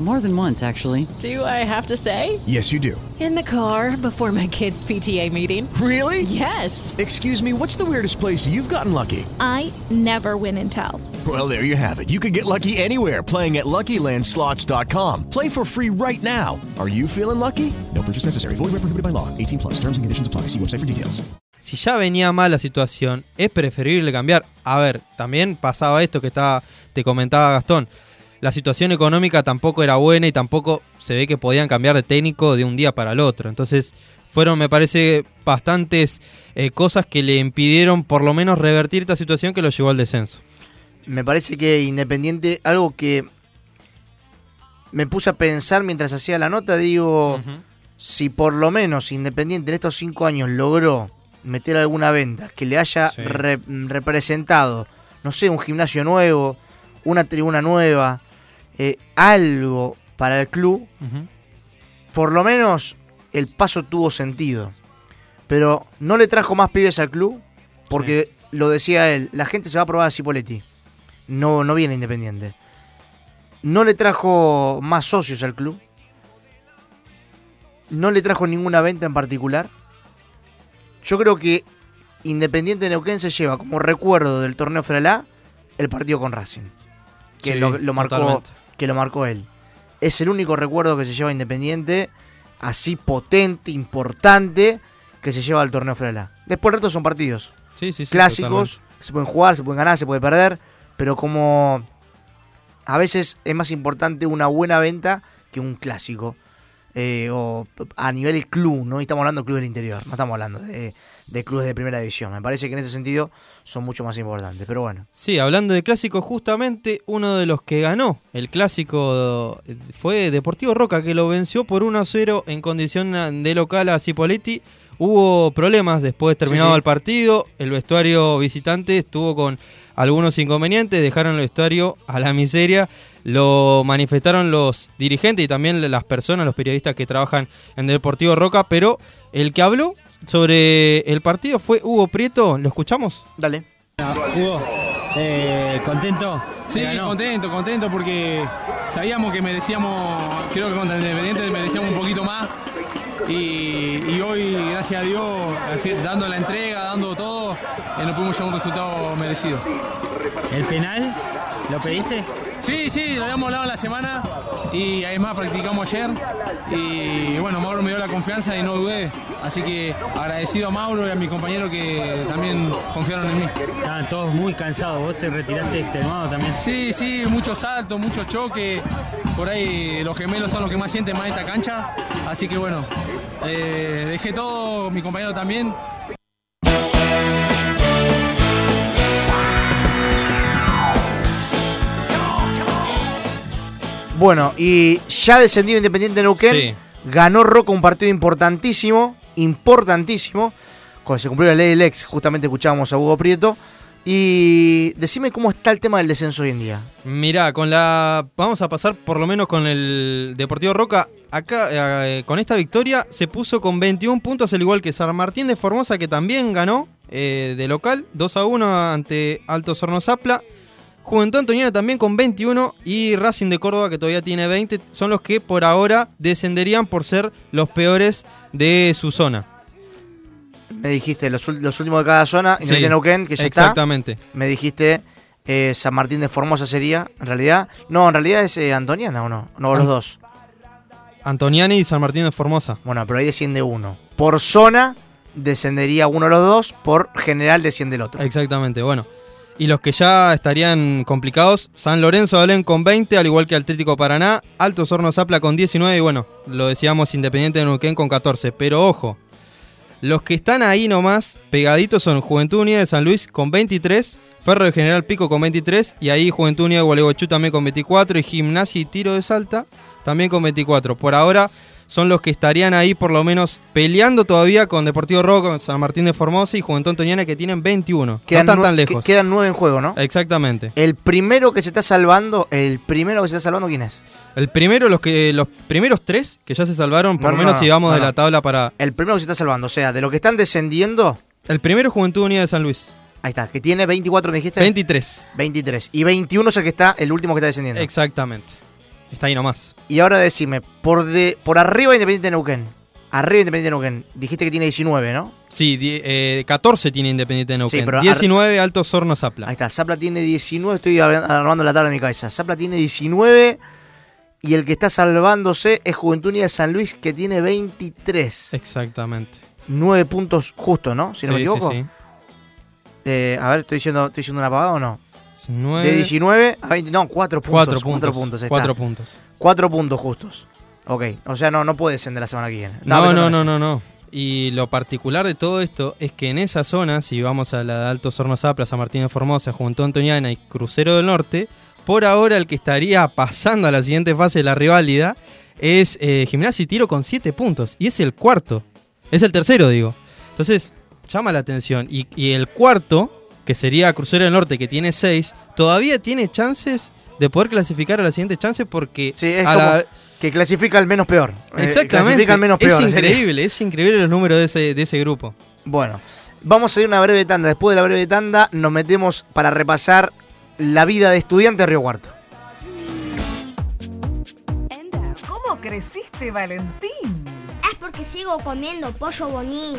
More than once, actually. Do I have to say? Yes, you do. In the car before my kids' PTA meeting. Really? Yes. Excuse me, what's the weirdest place you've gotten lucky? I never win and tell. Well, there you have it. You can get lucky anywhere playing at LuckyLandSlots.com. Play for free right now. Are you feeling lucky? No purchase necessary. Void where prohibited by law. 18 plus. Terms and conditions apply. See website for details. si ya venía mal la situación, es preferible cambiar. A ver, también pasaba esto que estaba, te comentaba Gastón. La situación económica tampoco era buena y tampoco se ve que podían cambiar de técnico de un día para el otro. Entonces, fueron, me parece, bastantes eh, cosas que le impidieron por lo menos revertir esta situación que lo llevó al descenso. Me parece que Independiente, algo que me puse a pensar mientras hacía la nota, digo, si por lo menos Independiente en estos cinco años logró meter alguna venta que le haya Sí. re- representado, no sé, un gimnasio nuevo, una tribuna nueva, eh, algo para el club, por lo menos el paso tuvo sentido. Pero no le trajo más pibes al club, porque lo decía él, la gente se va a probar a Cipoletti. No, no viene Independiente. No le trajo más socios al club. No le trajo ninguna venta en particular. Yo creo que Independiente de Neuquén se lleva como recuerdo del torneo Fralá el partido con Racing. Que Sí, lo, lo marcó, totalmente. Que lo marcó él. Es el único recuerdo que se lleva Independiente, así potente, importante, que se lleva al torneo Fralá. Después el resto son partidos Sí, sí, sí, clásicos, totalmente. se pueden jugar, se pueden ganar, se puede perder, pero como a veces es más importante una buena venta que un clásico. Eh, o a nivel club, ¿no? Y estamos hablando de club del interior, no estamos hablando de, de clubes de primera división. Me parece que en ese sentido son mucho más importantes, pero bueno. Sí, hablando de clásico, justamente uno de los que ganó el clásico fue Deportivo Roca, que lo venció por 1 a 0 en condición de local a Cipoletti. Hubo problemas después de terminado Sí, sí. el partido. El vestuario visitante estuvo con algunos inconvenientes, dejaron el vestuario a la miseria. Lo manifestaron los dirigentes y también las personas, los periodistas que trabajan en Deportivo Roca. Pero el que habló sobre el partido fue Hugo Prieto. ¿Lo escuchamos? Dale. Hugo, eh, ¿contento? Sí, contento, contento porque sabíamos que merecíamos, creo que contra Independiente merecíamos un poquito más. Y hoy, gracias a Dios, dando la entrega, dando todo, eh, no pudimos llevar un resultado merecido. ¿El penal? ¿Lo pediste? Sí, sí, lo habíamos hablado en la semana y además practicamos ayer. Y bueno, Mauro me dio la confianza y no dudé, así que agradecido a Mauro y a mi compañero que también confiaron en mí. Estaban todos muy cansados, vos te retiraste extenuado también. Sí, sí, muchos saltos, muchos choques, por ahí los gemelos son los que más sienten más esta cancha, así que bueno, eh, dejé todo, mi compañero también, Bueno, y ya descendido Independiente de Neuquén, Sí. ganó Roca un partido importantísimo, importantísimo, cuando se cumplió la ley del ex, justamente escuchábamos a Hugo Prieto. Y decime cómo está el tema del descenso hoy en día. Mirá, con la. Vamos a pasar por lo menos con el Deportivo Roca. Acá, eh, con esta victoria, se puso con 21 puntos, al igual que San Martín de Formosa, que también ganó eh, de local, 2 a 1 ante Alto Horno Zapla. Juventud Antoniana también con 21 y Racing de Córdoba, que todavía tiene 20, son los que por ahora descenderían por ser los peores de su zona. Me dijiste los, los últimos de cada zona, Sí, Independiente Neuquén, que ya exactamente. está. Me dijiste eh, San Martín de Formosa sería, en realidad. No, en realidad es eh, Antoniana o no. No, los An- dos. Antoniana y San Martín de Formosa. Bueno, pero ahí desciende uno. Por zona descendería uno de los dos, por general desciende el otro. Exactamente, bueno. Y los que ya estarían complicados, San Lorenzo de Alén con 20, al igual que Atlético Paraná, Altos Hornos Zapla con 19 y bueno, lo decíamos Independiente de Neuquén con 14. Pero ojo, los que están ahí nomás, pegaditos son Juventud Unida de San Luis con 23, Ferro de General Pico con 23 y ahí Juventud Unida de Gualeguaychú también con 24 y Gimnasia y Tiro de Salta también con 24. Por ahora son los que estarían ahí por lo menos peleando todavía con Deportivo Roca, con San Martín de Formosa y Juventud Antoniana que tienen 21. Quedan, no están tan lejos. quedan nueve en juego, ¿no? Exactamente. El primero que se está salvando, el primero que se está salvando, ¿quién es? El primero, los que los primeros tres que ya se salvaron, por lo no, menos no, si vamos de la tabla para... El primero que se está salvando, o sea, de los que están descendiendo, El primero Juventud Unida de San Luis. ahí está, que tiene 24, me dijiste. 23. 23. Y 21 es el que está, el último que está descendiendo. Exactamente. Está ahí nomás. Y ahora decime, por de por arriba Independiente de Neuquén. Arriba Independiente de Neuquén. Dijiste que tiene 19, ¿no? Sí, die- eh, 14 tiene Independiente de Neuquén. Sí, pero ar- 19 Alto Horno Zapla. Ahí está, Zapla tiene 19, estoy ar- armando la tabla en mi cabeza. Zapla tiene 19 y el que está salvándose es Juventud Unida de San Luis que tiene 23. Exactamente. 9 puntos justo, ¿no? Si no me equivoco. sí, sí. Eh, a ver, ¿estoy diciendo, ¿estoy diciendo una pavada o no? 19, De 19 a 20, no, 4 puntos. 4 4 puntos. puntos, ahí 4 está. puntos. 4 puntos justos. Ok, o sea, no, no puede descender la semana que viene. No, no, no, no, no. Y lo particular de todo esto es que en esa zona, si vamos a la de Alto Horno Zapla, San Martín de Formosa, Juventud Antoniana y Crucero del Norte, por ahora el que estaría pasando a la siguiente fase de la riválida es eh, Gimnasia y Tiro con 7 puntos. Y es el cuarto. Es el tercero, digo. Entonces, llama la atención. Y, y el cuarto, que sería Crucero del Norte, que tiene 6, todavía tiene chances de poder clasificar a la siguiente chance porque Sí, es a como la- que clasifica al menos peor. Eh, Exactamente. clasifica al menos peor. Es increíble, es increíble los números de ese, de ese grupo. Bueno, vamos a ir a una breve tanda. Después de la breve tanda nos metemos para repasar la vida de estudiante de Río Cuarto. ¿Cómo creciste, Valentín? Es porque sigo comiendo pollo bonín.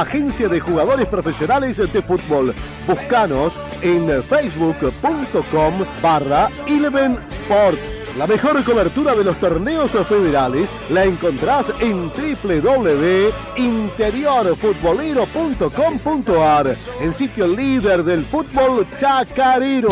agencia de jugadores profesionales de fútbol. Búscanos en facebook.com barra Eleven Sports. La mejor cobertura de los torneos federales la encontrás en www.interiorfutbolero.com.ar, el sitio líder del fútbol chacarero.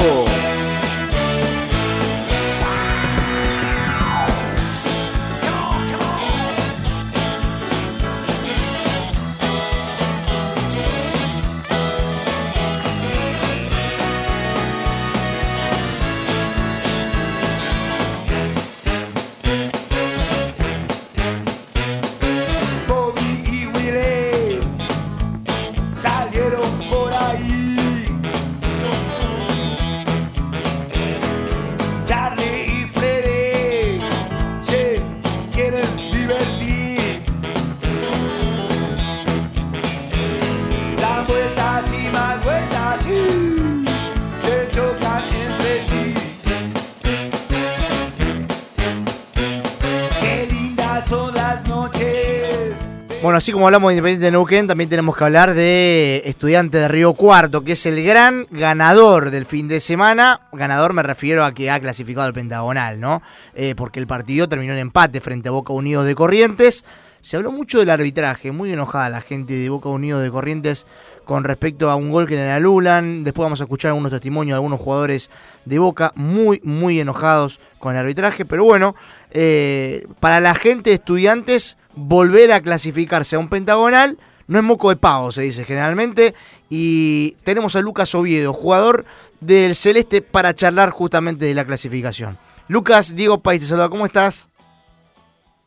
Así como hablamos de Independiente de Neuquén, también tenemos que hablar de Estudiante de Río Cuarto, que es el gran ganador del fin de semana. Ganador me refiero a que ha clasificado al Pentagonal, ¿no? Eh, porque el partido terminó en empate frente a Boca Unidos de Corrientes. Se habló mucho del arbitraje, muy enojada la gente de Boca Unidos de Corrientes con respecto a un gol que le anulan. Después vamos a escuchar algunos testimonios de algunos jugadores de Boca muy, muy enojados con el arbitraje. Pero bueno, eh, para la gente de estudiantes, volver a clasificarse a un pentagonal no es moco de pavo, se dice generalmente. Y tenemos a Lucas Oviedo, jugador del Celeste, para charlar justamente de la clasificación. Lucas, Diego País, te saluda, ¿cómo estás?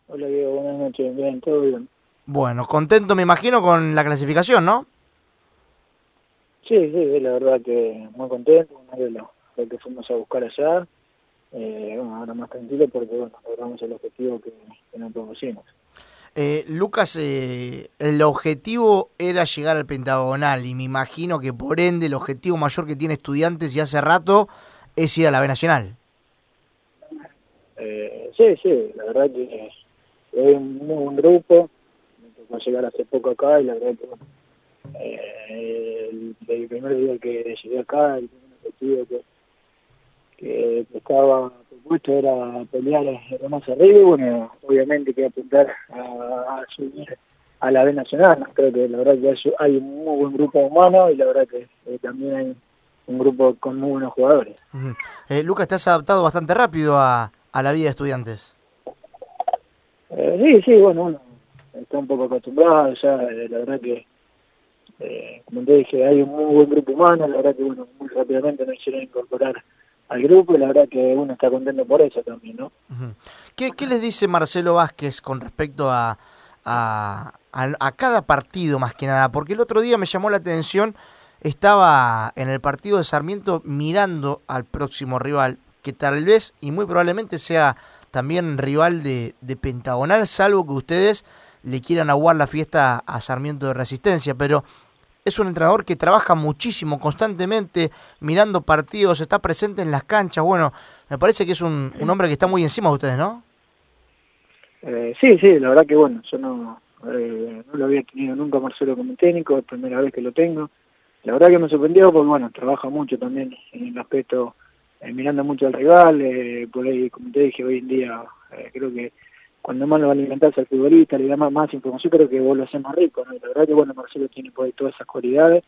Hola Diego, buenas noches, bien, todo bien. Bueno, contento me imagino con la clasificación, ¿no? Sí, sí, la verdad que muy contento, lo, lo que fuimos a buscar allá. Eh, bueno, ahora más tranquilo porque bueno, logramos el objetivo que, que nos propusimos. Eh, Lucas, eh, el objetivo era llegar al pentagonal y me imagino que por ende el objetivo mayor que tiene estudiantes y hace rato es ir a la B Nacional. Eh, sí, sí, la verdad que es un buen grupo. Me tocó llegar hace poco acá y la verdad que eh, el, el primer día que llegué acá, el primer objetivo que, que estaba propuesto era pelear lo más arriba y bueno, obviamente que apuntar a, a subir a la B Nacional. Creo que la verdad que hay- un muy buen grupo humano y la verdad que eh, también hay un grupo con muy buenos jugadores. Eh, Lucas, te has adaptado bastante rápido a, a la vida de estudiantes. Eh, sí, sí, bueno, uno está un poco acostumbrado ya, eh, la verdad que, eh, como te dije, hay un muy buen grupo humano, la verdad que, bueno, muy rápidamente nos hicieron incorporar al grupo y la verdad que uno está contento por eso también, ¿no? ¿Qué, qué les dice Marcelo Vázquez con respecto a, a, a- a cada partido más que nada? Porque el otro día me llamó la atención, estaba en el partido de Sarmiento mirando al próximo rival, que tal vez y muy probablemente sea también rival de, de Pentagonal, salvo que ustedes le quieran aguar la fiesta a Sarmiento de Resistencia, pero es un entrenador que trabaja muchísimo, constantemente, mirando partidos, está presente en las canchas. Bueno, me parece que es un, un hombre que está muy encima de ustedes, ¿no? Eh, sí, sí, la verdad que, bueno, yo no, eh, no lo había tenido nunca Marcelo como técnico, es primera vez que lo tengo. La verdad que me sorprendió porque, bueno, trabaja mucho también en el aspecto, eh, mirando mucho al rival, eh, por ahí, como te dije, hoy en día eh, creo que cuando más lo va a alimentarse al futbolista, le da más, más información, creo que vos lo haces más rico, ¿no? La verdad que, bueno, Marcelo tiene ahí todas esas cualidades,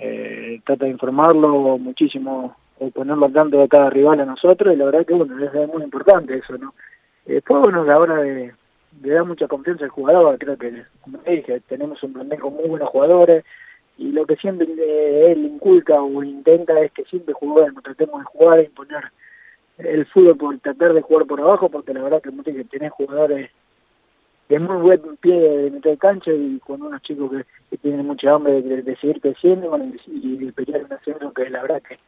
eh, trata de informarlo muchísimo, o ponerlo al tanto de cada rival a nosotros, y la verdad que, bueno, es muy importante eso, ¿no? Después, bueno, la hora de, de dar mucha confianza al jugador, creo que, como te dije, tenemos un plantel con muy buenos jugadores y lo que siempre eh, él inculca o intenta es que siempre juguemos, tratemos de jugar, de imponer el fútbol por tratar de jugar por abajo, porque la verdad que, te dije, tenés jugadores de muy buen pie de meter de cancha y con unos chicos que, que tienen mucha hambre de, de seguir creciendo y de pelear un ascenso que la verdad que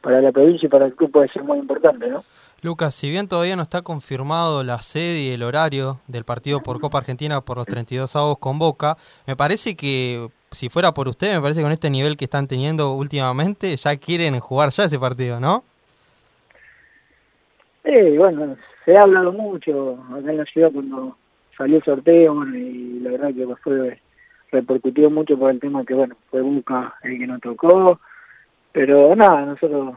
para la provincia y para el club puede ser muy importante, ¿no? Lucas, si bien todavía no está confirmado la sede y el horario del partido por Copa Argentina por los 32 avos con Boca, me parece que si fuera por usted, me parece que con este nivel que están teniendo últimamente, ya quieren jugar ya ese partido, ¿no? Sí, bueno, se ha hablado mucho acá en la ciudad cuando salió el sorteo bueno, y la verdad que fue repercutió mucho por el tema que, bueno, fue Boca el que nos tocó, pero nada, nosotros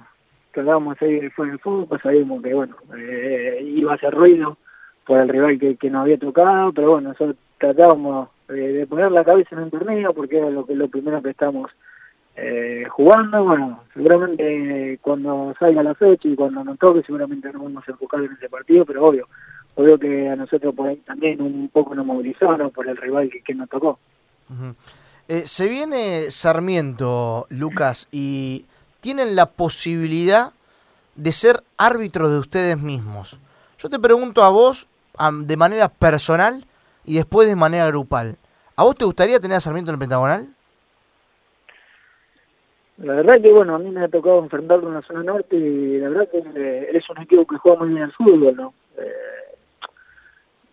tratábamos de seguir fuera del fútbol, sabíamos que, bueno, eh, iba a hacer ruido por el rival que, que nos había tocado, pero bueno, nosotros tratábamos eh, de poner la cabeza en un torneo porque era lo, que, lo primero que estamos eh, jugando. Bueno, seguramente cuando salga la fecha y cuando nos toque, seguramente nos vamos a enfocar en ese partido, pero obvio, obvio que a nosotros por ahí también un poco nos movilizaron por el rival que, que nos tocó. Eh, se viene Sarmiento, Lucas, y tienen la posibilidad de ser árbitros de ustedes mismos. Yo te pregunto a vos de manera personal y después de manera grupal. ¿A vos te gustaría tener a Sarmiento en el Pentagonal? La verdad que, bueno, a mí me ha tocado enfrentarlo en la zona norte y la verdad que eh, es un equipo que juega muy bien al fútbol, ¿no? Eh,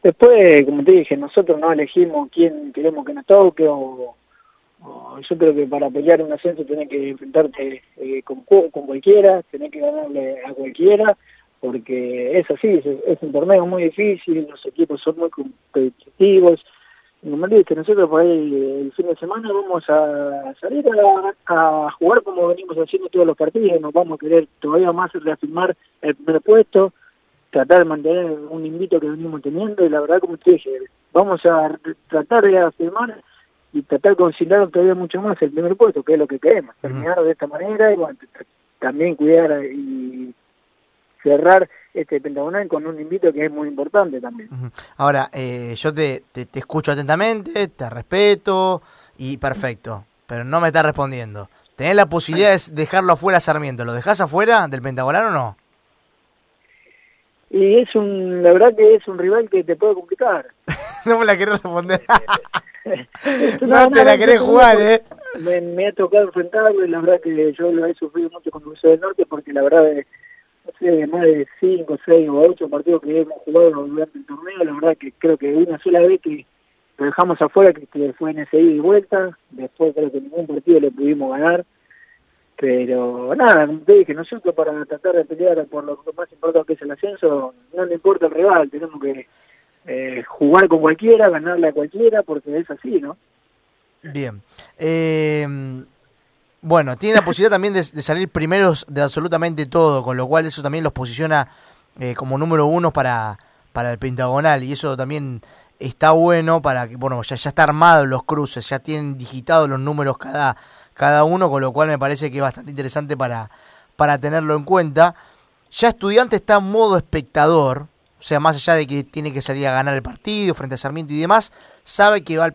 después, como te dije, nosotros no elegimos quién queremos que nos toque o, yo creo que para pelear un ascenso tenés que enfrentarte eh, con, con cualquiera, tenés que ganarle a cualquiera, porque es así, es un torneo muy difícil, los equipos son muy competitivos, como dije, nosotros por ahí el fin de semana vamos a salir a, a jugar como venimos haciendo todos los partidos, nos vamos a querer todavía más reafirmar el primer puesto, tratar de mantener un invito que venimos teniendo y la verdad como te dije, vamos a tratar de afirmar y tratar de conciliar todavía mucho más el primer puesto, que es lo que queremos, terminar de esta manera y bueno, también cuidar y cerrar este pentagonal con un invito que es muy importante también. Ahora, eh, yo te, te, te escucho atentamente, te respeto y perfecto, pero no me estás respondiendo. ¿Tenés la posibilidad de dejarlo afuera a Sarmiento? ¿Lo dejás afuera del Pentagonal o no? Y es un, la verdad que es un rival que te puede complicar. no me la querés responder. No te la querés jugar, ¿eh? Me, me ha tocado enfrentarlo y la verdad que yo lo he sufrido mucho con Dulce del Norte porque la verdad de, no sé, más de 5, 6 o 8 partidos que hemos jugado durante el torneo, la verdad que creo que una sola vez que lo dejamos afuera, que, que fue en ese ida y vuelta, después creo que ningún partido le pudimos ganar, pero nada, como te dije, nosotros para tratar de pelear por lo más importante que es el ascenso, no le importa el rival, tenemos que eh, jugar con cualquiera, ganarle a cualquiera, porque es así, ¿no? Bien. Eh, bueno, tiene la posibilidad también de, de salir primeros de absolutamente todo, con lo cual eso también los posiciona eh, como número uno para, para el pentagonal y eso también está bueno para que, bueno, ya, ya está armado los cruces, ya tienen digitados los números cada, cada uno, con lo cual me parece que es bastante interesante para, para tenerlo en cuenta. Ya estudiante está en modo espectador, o sea, más allá de que tiene que salir a ganar el partido frente a Sarmiento y demás, sabe que va al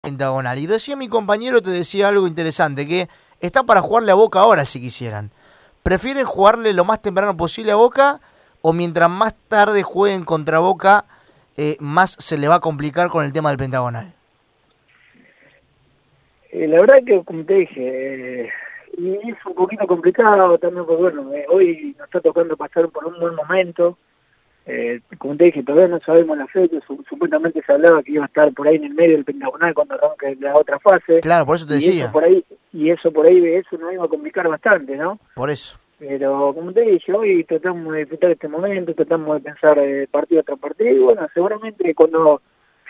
Pentagonal. Y recién mi compañero te decía algo interesante, que está para jugarle a Boca ahora si quisieran. ¿Prefieren jugarle lo más temprano posible a Boca o mientras más tarde jueguen contra Boca, eh, más se le va a complicar con el tema del pentagonal? Eh, la verdad que, como te dije, eh, es un poquito complicado también, porque bueno, eh, hoy nos está tocando pasar por un buen momento. Eh, como te dije, todavía no sabemos la fecha, su- supuestamente se hablaba que iba a estar por ahí en el medio del pentagonal cuando arranque la otra fase. Claro, por eso te y decía. Eso por ahí, y eso por ahí, eso nos iba a complicar bastante, ¿no? Por eso. Pero como te dije, hoy tratamos de disfrutar este momento, tratamos de pensar eh, partido tras partido, y bueno, seguramente cuando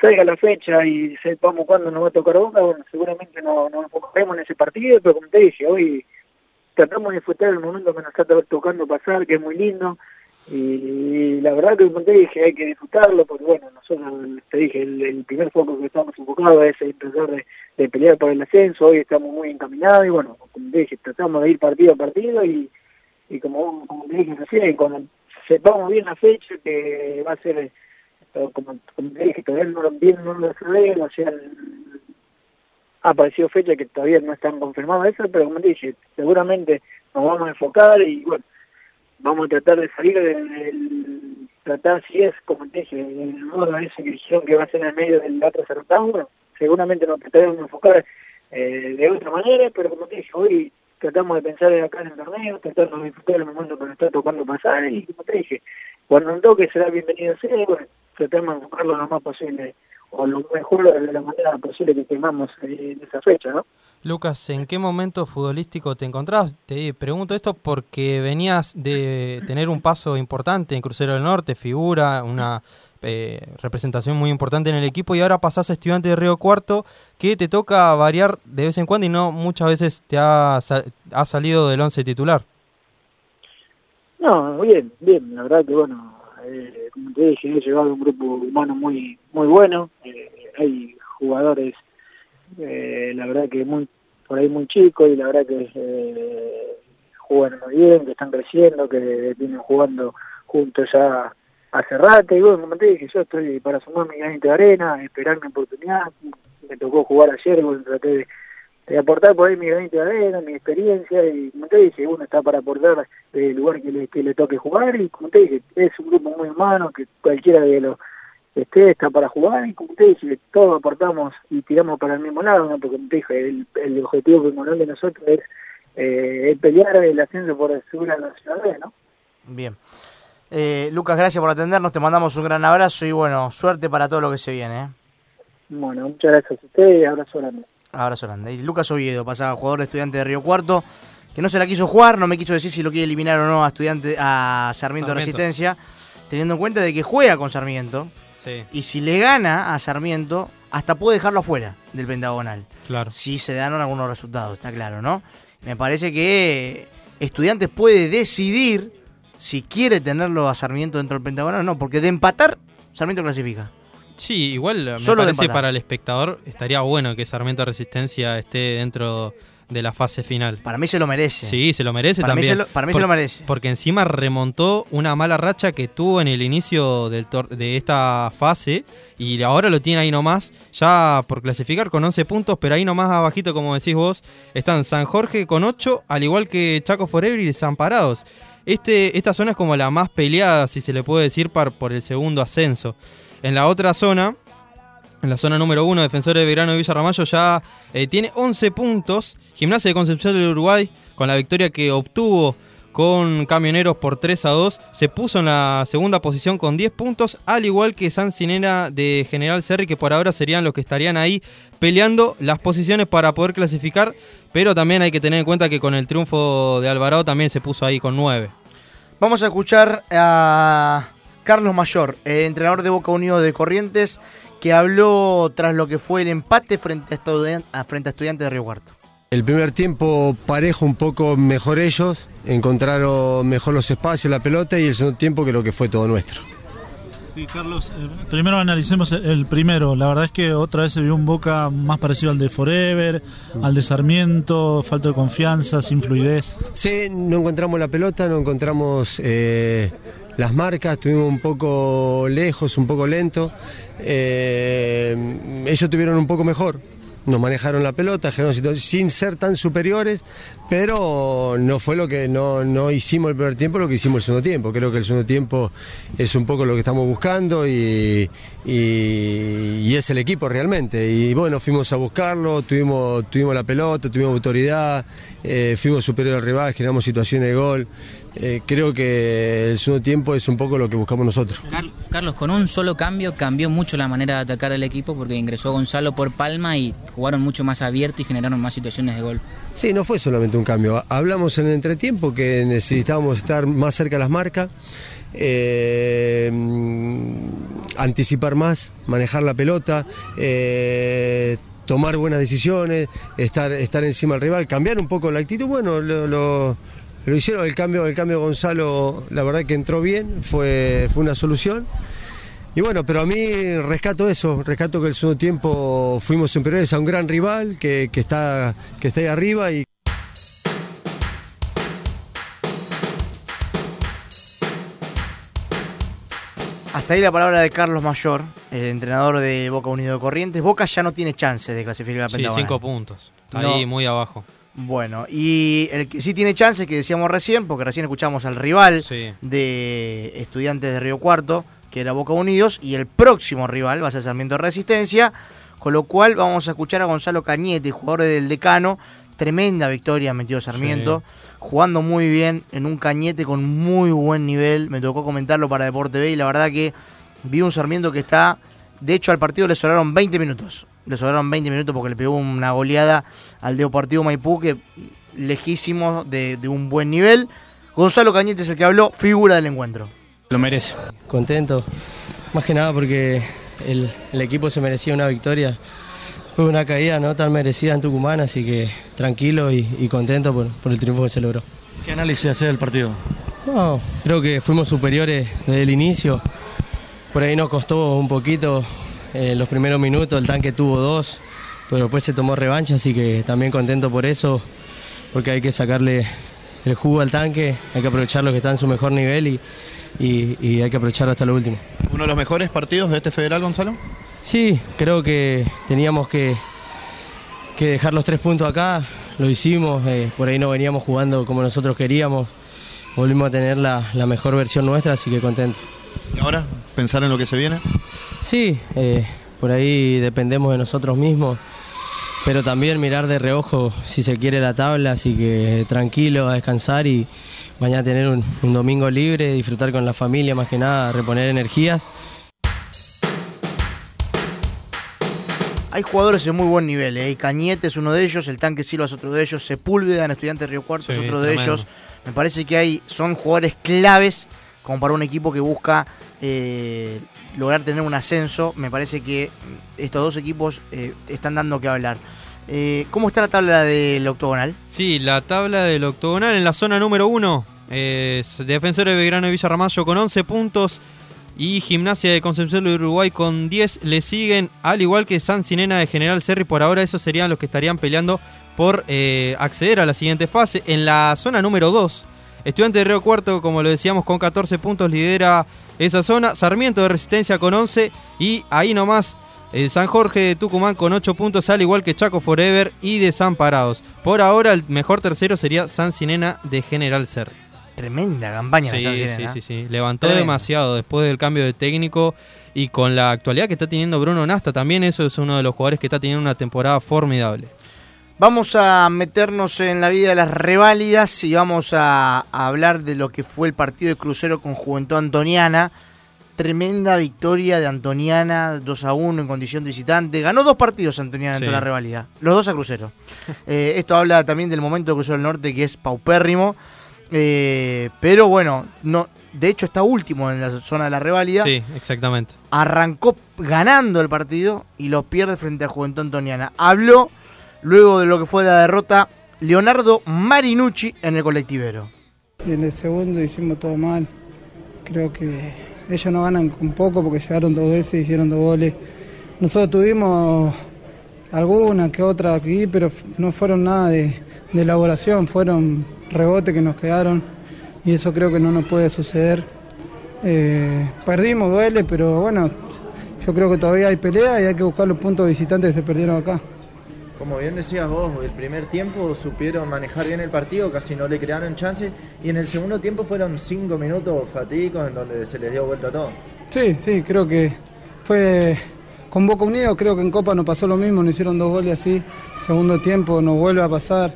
salga la fecha y sepamos cuándo nos va a tocar Boca, bueno, seguramente no- nos enfocaremos en ese partido, pero como te dije, hoy tratamos de disfrutar el momento que nos está to- tocando pasar, que es muy lindo, y la verdad que como te dije, hay que disfrutarlo, porque bueno, nosotros, te dije, el, el primer foco que estamos enfocados es tratar de, pelear por el ascenso, hoy estamos muy encaminados, y bueno, como te dije, tratamos de ir partido a partido, y y como, como te dije recién, cuando sepamos bien la fecha, que va a ser, eh, como, como te dije, todavía no, bien no lo sabemos, o sea, el- ha aparecido fechas que todavía no están confirmadas eso, pero como te dije, seguramente nos vamos a enfocar y bueno, vamos a tratar de salir del, tratar si es, como te dije, el modo ese que dijeron que va a ser en el medio del otro certamen, seguramente nos trataremos de enfocar eh, de otra manera, pero como te dije, hoy tratamos de pensar acá en el torneo, tratando de disfrutar el momento que nos está tocando pasar y como te dije, cuando un toque será bienvenido sea, bueno, tratamos de buscarlo lo más posible o lo mejor de la manera posible que tengamos en esa fecha, ¿no? Lucas, ¿en qué momento futbolístico te encontrabas? Te pregunto esto porque venías de tener un paso importante en Crucero del Norte, figura, una eh, representación muy importante en el equipo y ahora pasás a estudiante de Río Cuarto que te toca variar de vez en cuando y no muchas veces te ha salido del once titular. No, bien, bien, la verdad que bueno, eh, como te dije, he llegado a un grupo humano muy muy bueno, eh, hay jugadores, eh, la verdad que muy por ahí muy chicos y la verdad que eh, juegan muy bien, que están creciendo, que vienen jugando juntos ya hace rato. Y bueno, como te dije, yo estoy para sumar mi granito de arena, esperar mi oportunidad, me tocó jugar ayer bueno, traté de, de aportar por ahí mi granito de arena, mi experiencia y como te dije, uno está para aportar el lugar que le, que le toque jugar y como te dije, es un grupo muy humano que cualquiera de los que esté está para jugar y como te dije, todos aportamos y tiramos para el mismo lado, ¿no? porque como te dije, el, el objetivo primordial de nosotros es, eh, es pelear el ascenso por subir a la ciudad, ¿no? Bien. Eh, Lucas, gracias por atendernos, te mandamos un gran abrazo y bueno, suerte para todo lo que se viene. ¿eh? Bueno, muchas gracias a ustedes y abrazo grande. Abrazo grande. Y Lucas Oviedo, pasaba jugador de estudiante de Río Cuarto, que no se la quiso jugar, no me quiso decir si lo quiere eliminar o no a estudiante a Sarmiento, de. Resistencia, teniendo en cuenta de que juega con Sarmiento. Sí. Y si le gana a Sarmiento, hasta puede dejarlo afuera del pentagonal. Claro. Si se dan algunos resultados, está claro, ¿no? Me parece que Estudiantes puede decidir si quiere tenerlo a Sarmiento dentro del pentagonal o no, porque de empatar, Sarmiento clasifica. Sí, igual me Solo parece para el espectador estaría bueno que Sarmiento Resistencia esté dentro de la fase final. Para mí se lo merece. Sí, se lo merece Para mí también. se lo- para mí se lo merece. Porque encima remontó una mala racha que tuvo en el inicio del tor- de esta fase y ahora lo tiene ahí nomás, ya por clasificar con 11 puntos, pero ahí nomás abajito, como decís vos, están San Jorge con 8, al igual que Chaco Forever y Desamparados. Este, esta zona es como la más peleada, si se le puede decir, par- por el segundo ascenso. En la otra zona, en la zona número 1, Defensores de Verano de Villa Ramallo ya eh, tiene 11 puntos. Gimnasia de Concepción del Uruguay, con la victoria que obtuvo con Camioneros por 3 a 2, se puso en la segunda posición con 10 puntos, al igual que San Sinera de General Serri, que por ahora serían los que estarían ahí peleando las posiciones para poder clasificar. Pero también hay que tener en cuenta que con el triunfo de Alvarado también se puso ahí con 9. Vamos a escuchar a Carlos Mayor, el entrenador de Boca Unido de Corrientes, que habló tras lo que fue el empate frente a, Estudian- a- frente a Estudiantes de Río Cuarto. El primer tiempo parejo un poco mejor ellos, encontraron mejor los espacios, la pelota y el segundo tiempo creo que fue todo nuestro. Y Carlos, eh, primero analicemos el, el primero. La verdad es que otra vez se vio un Boca más parecido al de Forever, al de Sarmiento, falta de confianza, sin fluidez. Sí, no encontramos la pelota, no encontramos eh, las marcas, estuvimos un poco lejos, un poco lento. Eh, ellos tuvieron un poco mejor. Nos manejaron la pelota, sin ser tan superiores, pero no fue lo que no, no hicimos el primer tiempo, lo que hicimos el segundo tiempo. Creo que el segundo tiempo es un poco lo que estamos buscando y, y- es el equipo realmente. Y bueno, fuimos a buscarlo, tuvimos, tuvimos la pelota, tuvimos autoridad, eh, fuimos superior al rival, generamos situaciones de gol. Eh, creo que el segundo tiempo es un poco lo que buscamos nosotros. Car- Carlos, con un solo cambio cambió mucho la manera de atacar al equipo porque ingresó Gonzalo por Palma y jugaron mucho más abierto y generaron más situaciones de gol. Sí, no fue solamente un cambio. Hablamos en el entretiempo que necesitábamos estar más cerca de las marcas, eh, anticipar más, manejar la pelota, eh, tomar buenas decisiones, estar, estar encima del rival, cambiar un poco la actitud. Bueno, lo, lo- lo hicieron, el cambio, el cambio de Gonzalo, la verdad que entró bien, fue, fue una solución. Y bueno, pero a mí rescato eso, rescato que el segundo tiempo fuimos superiores a un gran rival que, que está, que está ahí arriba y Hasta ahí la palabra de Carlos Mayor, el entrenador de Boca Unido de Corrientes. Boca ya no tiene chance de clasificar Sí, pentagonal. 5 puntos. Está No. ahí muy abajo. Bueno, y el que sí tiene chance, que decíamos recién, porque recién escuchamos al rival Sí. de Estudiantes de Río Cuarto, que era Boca Unidos, y el próximo rival va a ser Sarmiento de Resistencia, con lo cual vamos a escuchar a Gonzalo Cañete, jugador del Decano, tremenda victoria metió Sarmiento, jugando muy bien en un cañete con muy buen nivel. Me tocó comentarlo para Deporte B y la verdad que vi un Sarmiento que está, de hecho al partido le sobraron 20 minutos. Le sobraron 20 minutos porque le pegó una goleada al Deportivo Maipú que lejísimo de, de un buen nivel. Gonzalo Cañete es el que habló, figura del encuentro. Lo merece. Contento, más que nada porque el, el equipo se merecía una victoria. Fue una caída no tan merecida en Tucumán, así que tranquilo y, y contento por, por el triunfo que se logró. ¿Qué análisis hace del partido? No, creo que fuimos superiores desde el inicio. Por ahí nos costó un poquito eh, los primeros minutos, el tanque tuvo dos, pero después se tomó revancha, así que también contento por eso, porque hay que sacarle el jugo al tanque, hay que aprovechar lo que está en su mejor nivel y, y- y hay que aprovecharlo hasta lo último. ¿Uno de los mejores partidos de este federal, Gonzalo? Sí, creo que teníamos que, que dejar los tres puntos acá, lo hicimos, eh, por ahí no veníamos jugando como nosotros queríamos, volvimos a tener la, la mejor versión nuestra, así que contento. ¿Y ahora pensar en lo que se viene? Sí, eh, por ahí dependemos de nosotros mismos, pero también mirar de reojo si se quiere la tabla, así que tranquilo, a descansar y mañana tener un, un domingo libre, disfrutar con la familia más que nada, reponer energías. Hay jugadores de muy buen nivel, ¿eh? Y Cañete es uno de ellos, el Tanque Silva es otro de ellos, Sepúlveda en Estudiante Río Cuarto es otro de tremendo. ellos. Me parece que hay son jugadores claves como para un equipo que busca eh, lograr tener un ascenso. Me parece que estos dos equipos eh, están dando que hablar. Eh, ¿Cómo está la tabla del octogonal? Sí, la tabla del octogonal en la zona número 1. Defensores de Belgrano y Villarramayo con 11 puntos. Y Gimnasia de Concepción de Uruguay con 10 le siguen, al igual que San Sinena de General Serri. Por ahora, esos serían los que estarían peleando por eh, acceder a la siguiente fase. En la zona número 2, Estudiante de Río Cuarto, como lo decíamos, con 14 puntos lidera esa zona. Sarmiento de Resistencia con 11. Y ahí nomás, el San Jorge de Tucumán con 8 puntos, al igual que Chaco Forever y Desamparados. Por ahora, el mejor tercero sería San Sinena de General Serri. Tremenda campaña de Sí, San sí, sí, sí. Levantó Tremendo. demasiado después del cambio de técnico y con la actualidad que está teniendo Bruno Nasta también eso es uno de los jugadores que está teniendo una temporada formidable. Vamos a meternos en la vida de las reválidas y vamos a, a hablar de lo que fue el partido de crucero con Juventud Antoniana. Tremenda victoria de Antoniana, 2 a 1 en condición de visitante. Ganó dos partidos Antoniana en toda la rivalidad, los dos a crucero. Eh, esto habla también del momento de Crucero del Norte que es paupérrimo. Eh, pero bueno, no, de hecho está último en la zona de la reválida. Sí, exactamente. Arrancó ganando el partido y lo pierde frente a Juventud Antoniana. Habló luego de lo que fue la derrota Leonardo Marinucci en el colectivero. Y en el segundo hicimos todo mal. Creo que ellos no ganan con poco porque llegaron dos veces, hicieron dos goles. Nosotros tuvimos alguna que otra aquí, pero no fueron nada de, de elaboración, fueron rebotes que nos quedaron y eso creo que no nos puede suceder. Eh, perdimos, duele, pero bueno, yo creo que todavía hay pelea y hay que buscar los puntos visitantes que se perdieron acá. Como bien decías vos, el primer tiempo supieron manejar bien el partido, casi no le crearon chances, y en el segundo tiempo fueron cinco minutos fatídicos en donde se les dio vuelta todo. Sí, sí, creo que fue con Boca Unido, creo que en Copa nos pasó lo mismo, nos hicieron dos goles así, segundo tiempo nos vuelve a pasar,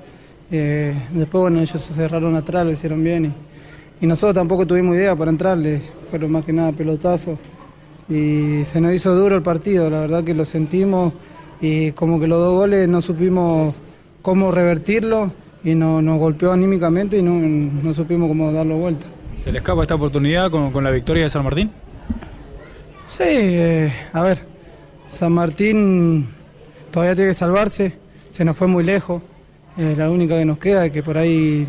eh, después bueno, ellos se cerraron atrás, lo hicieron bien y, y nosotros tampoco tuvimos idea para entrarle, fueron más que nada pelotazos y se nos hizo duro el partido, la verdad que lo sentimos y como que los dos goles no supimos cómo revertirlo y no- nos golpeó anímicamente y no, no supimos cómo darlo vuelta. ¿Se le escapa esta oportunidad con, con la victoria de San Martín? Sí, eh, a ver, San Martín todavía tiene que salvarse, se nos fue muy lejos, eh, la única que nos queda es que por ahí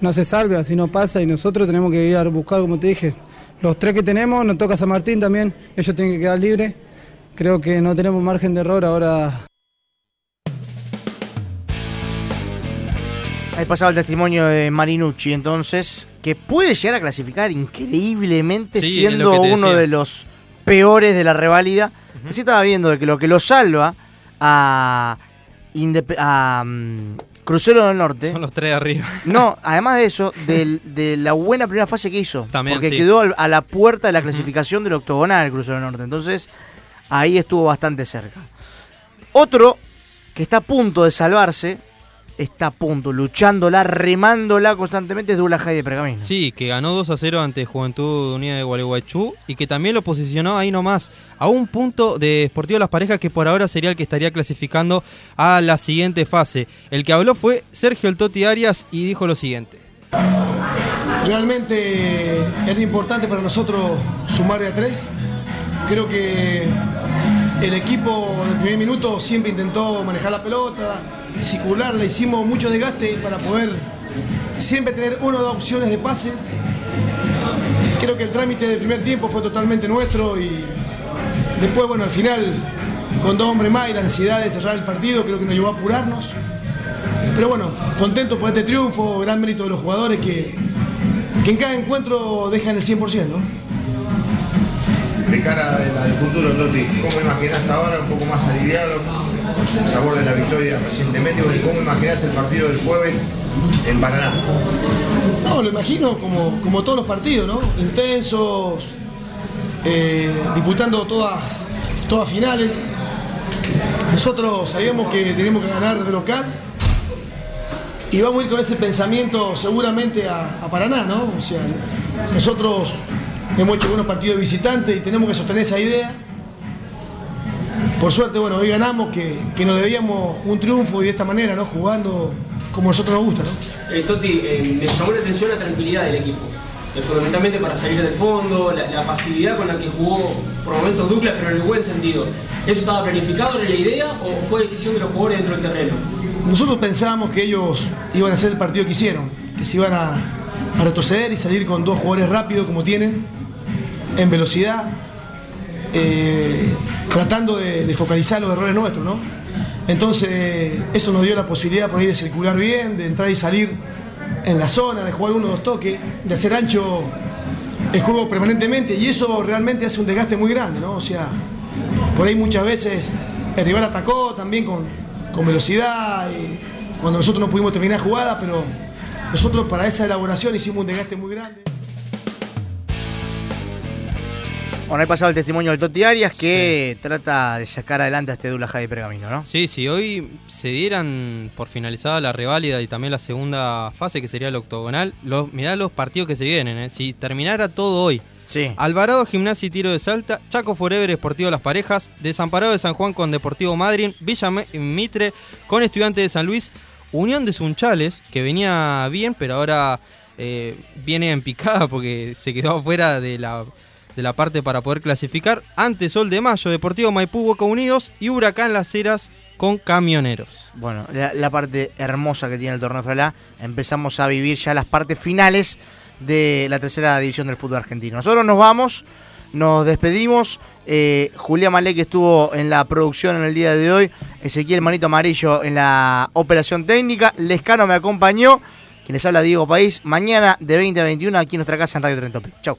no se salve, así no pasa y nosotros tenemos que ir a buscar, como te dije, los tres que tenemos, nos toca San Martín también, ellos tienen que quedar libres, creo que no tenemos margen de error ahora. Ahí pasaba el testimonio de Marinucci, entonces, que puede llegar a clasificar increíblemente Sí, siendo uno decía. de los peores de la reválida. Así estaba viendo de que lo que lo salva a, Indep- a, mm, Crucero del Norte. Son los tres de arriba. No, además de eso, del- de la buena primera fase que hizo. También, porque sí. quedó a la puerta de la clasificación del octogonal Crucero del Norte. Entonces, ahí estuvo bastante cerca. Otro que está a punto de salvarse está a punto, luchándola, remándola constantemente es Douglas High de Pergamino. Sí, que ganó 2 a 0 ante Juventud Unida de Gualeguaychú y que también lo posicionó ahí nomás a un punto de Sportivo Las Parejas que por ahora sería el que estaría clasificando a la siguiente fase. El que habló fue Sergio El Toti Arias y dijo lo siguiente. Realmente era importante para nosotros sumar de a tres. Creo que el equipo del primer minuto siempre intentó manejar la pelota, circularla, hicimos mucho desgaste para poder siempre tener una o dos opciones de pase. Creo que el trámite del primer tiempo fue totalmente nuestro y después, bueno, al final, con dos hombres más y la ansiedad de cerrar el partido, creo que nos llevó a apurarnos. Pero bueno, contento por este triunfo, gran mérito de los jugadores que, que en cada encuentro dejan el 100%, ¿no? De cara al, futuro, Toti, ¿cómo imaginas ahora un poco más aliviado el sabor de la victoria recientemente? y ¿Cómo imaginas el partido del jueves en Paraná? No, lo imagino como, como todos los partidos, ¿no? Intensos, eh, disputando todas, todas finales. Nosotros sabíamos que teníamos que ganar de local y vamos a ir con ese pensamiento seguramente a Paraná, ¿no? O sea, nosotros hemos hecho buenos partidos de visitantes y tenemos que sostener esa idea. Por suerte, bueno, hoy ganamos, que, que nos debíamos un triunfo y de esta manera, ¿no? Jugando como a nosotros nos gusta, ¿no? Eh, Toti, eh, me llamó la atención la tranquilidad del equipo. Eh, fundamentalmente para salir del fondo, la, la, pasividad con la que jugó por momentos Douglas, pero en el buen sentido. ¿Eso estaba planificado en la idea o fue decisión de los jugadores dentro del terreno? Nosotros pensábamos que ellos iban a hacer el partido que hicieron, que se iban a, a retroceder y salir con dos jugadores rápidos como tienen, en velocidad, eh, tratando de, focalizar los errores nuestros, ¿no? Entonces, eso nos dio la posibilidad por ahí de circular bien, de entrar y salir en la zona, de jugar uno o dos toques, de hacer ancho el juego permanentemente, y eso realmente hace un desgaste muy grande, ¿no? O sea, por ahí muchas veces el rival atacó también con, con velocidad, cuando nosotros no pudimos terminar jugada, pero nosotros para esa elaboración hicimos un desgaste muy grande. Bueno, he pasado el testimonio del Toti Arias que sí. trata de sacar adelante a este Dulaja de Pergamino, ¿no? Sí, sí, hoy se dieran por finalizada la reválida y también la segunda fase, que sería el octogonal. Los, mirá los partidos que se vienen, ¿eh? Si terminara todo hoy. Sí. Alvarado, Gimnasia y Tiro de Salta, Chaco Forever, Esportivo Las Parejas, Desamparado de San Juan con Deportivo Madryn, Villa Mitre con Estudiante de San Luis, Unión de Sunchales, que venía bien, pero ahora eh, viene en picada porque se quedó afuera de la de la parte para poder clasificar. Ante Sol de Mayo, Deportivo Maipú, Boca Unidos y Huracán Las Heras con Camioneros. Bueno, la, parte hermosa que tiene el torneo empezamos a vivir ya las partes finales de la tercera división del fútbol argentino. Nosotros nos vamos, nos despedimos. Eh, Julián Malek estuvo en la producción en el día de hoy. Ezequiel Manito Amarillo en la operación técnica. Lescano me acompañó. Quien les habla Diego País. Mañana de 20 a 21 aquí en nuestra casa en Radio Trentope. Chau.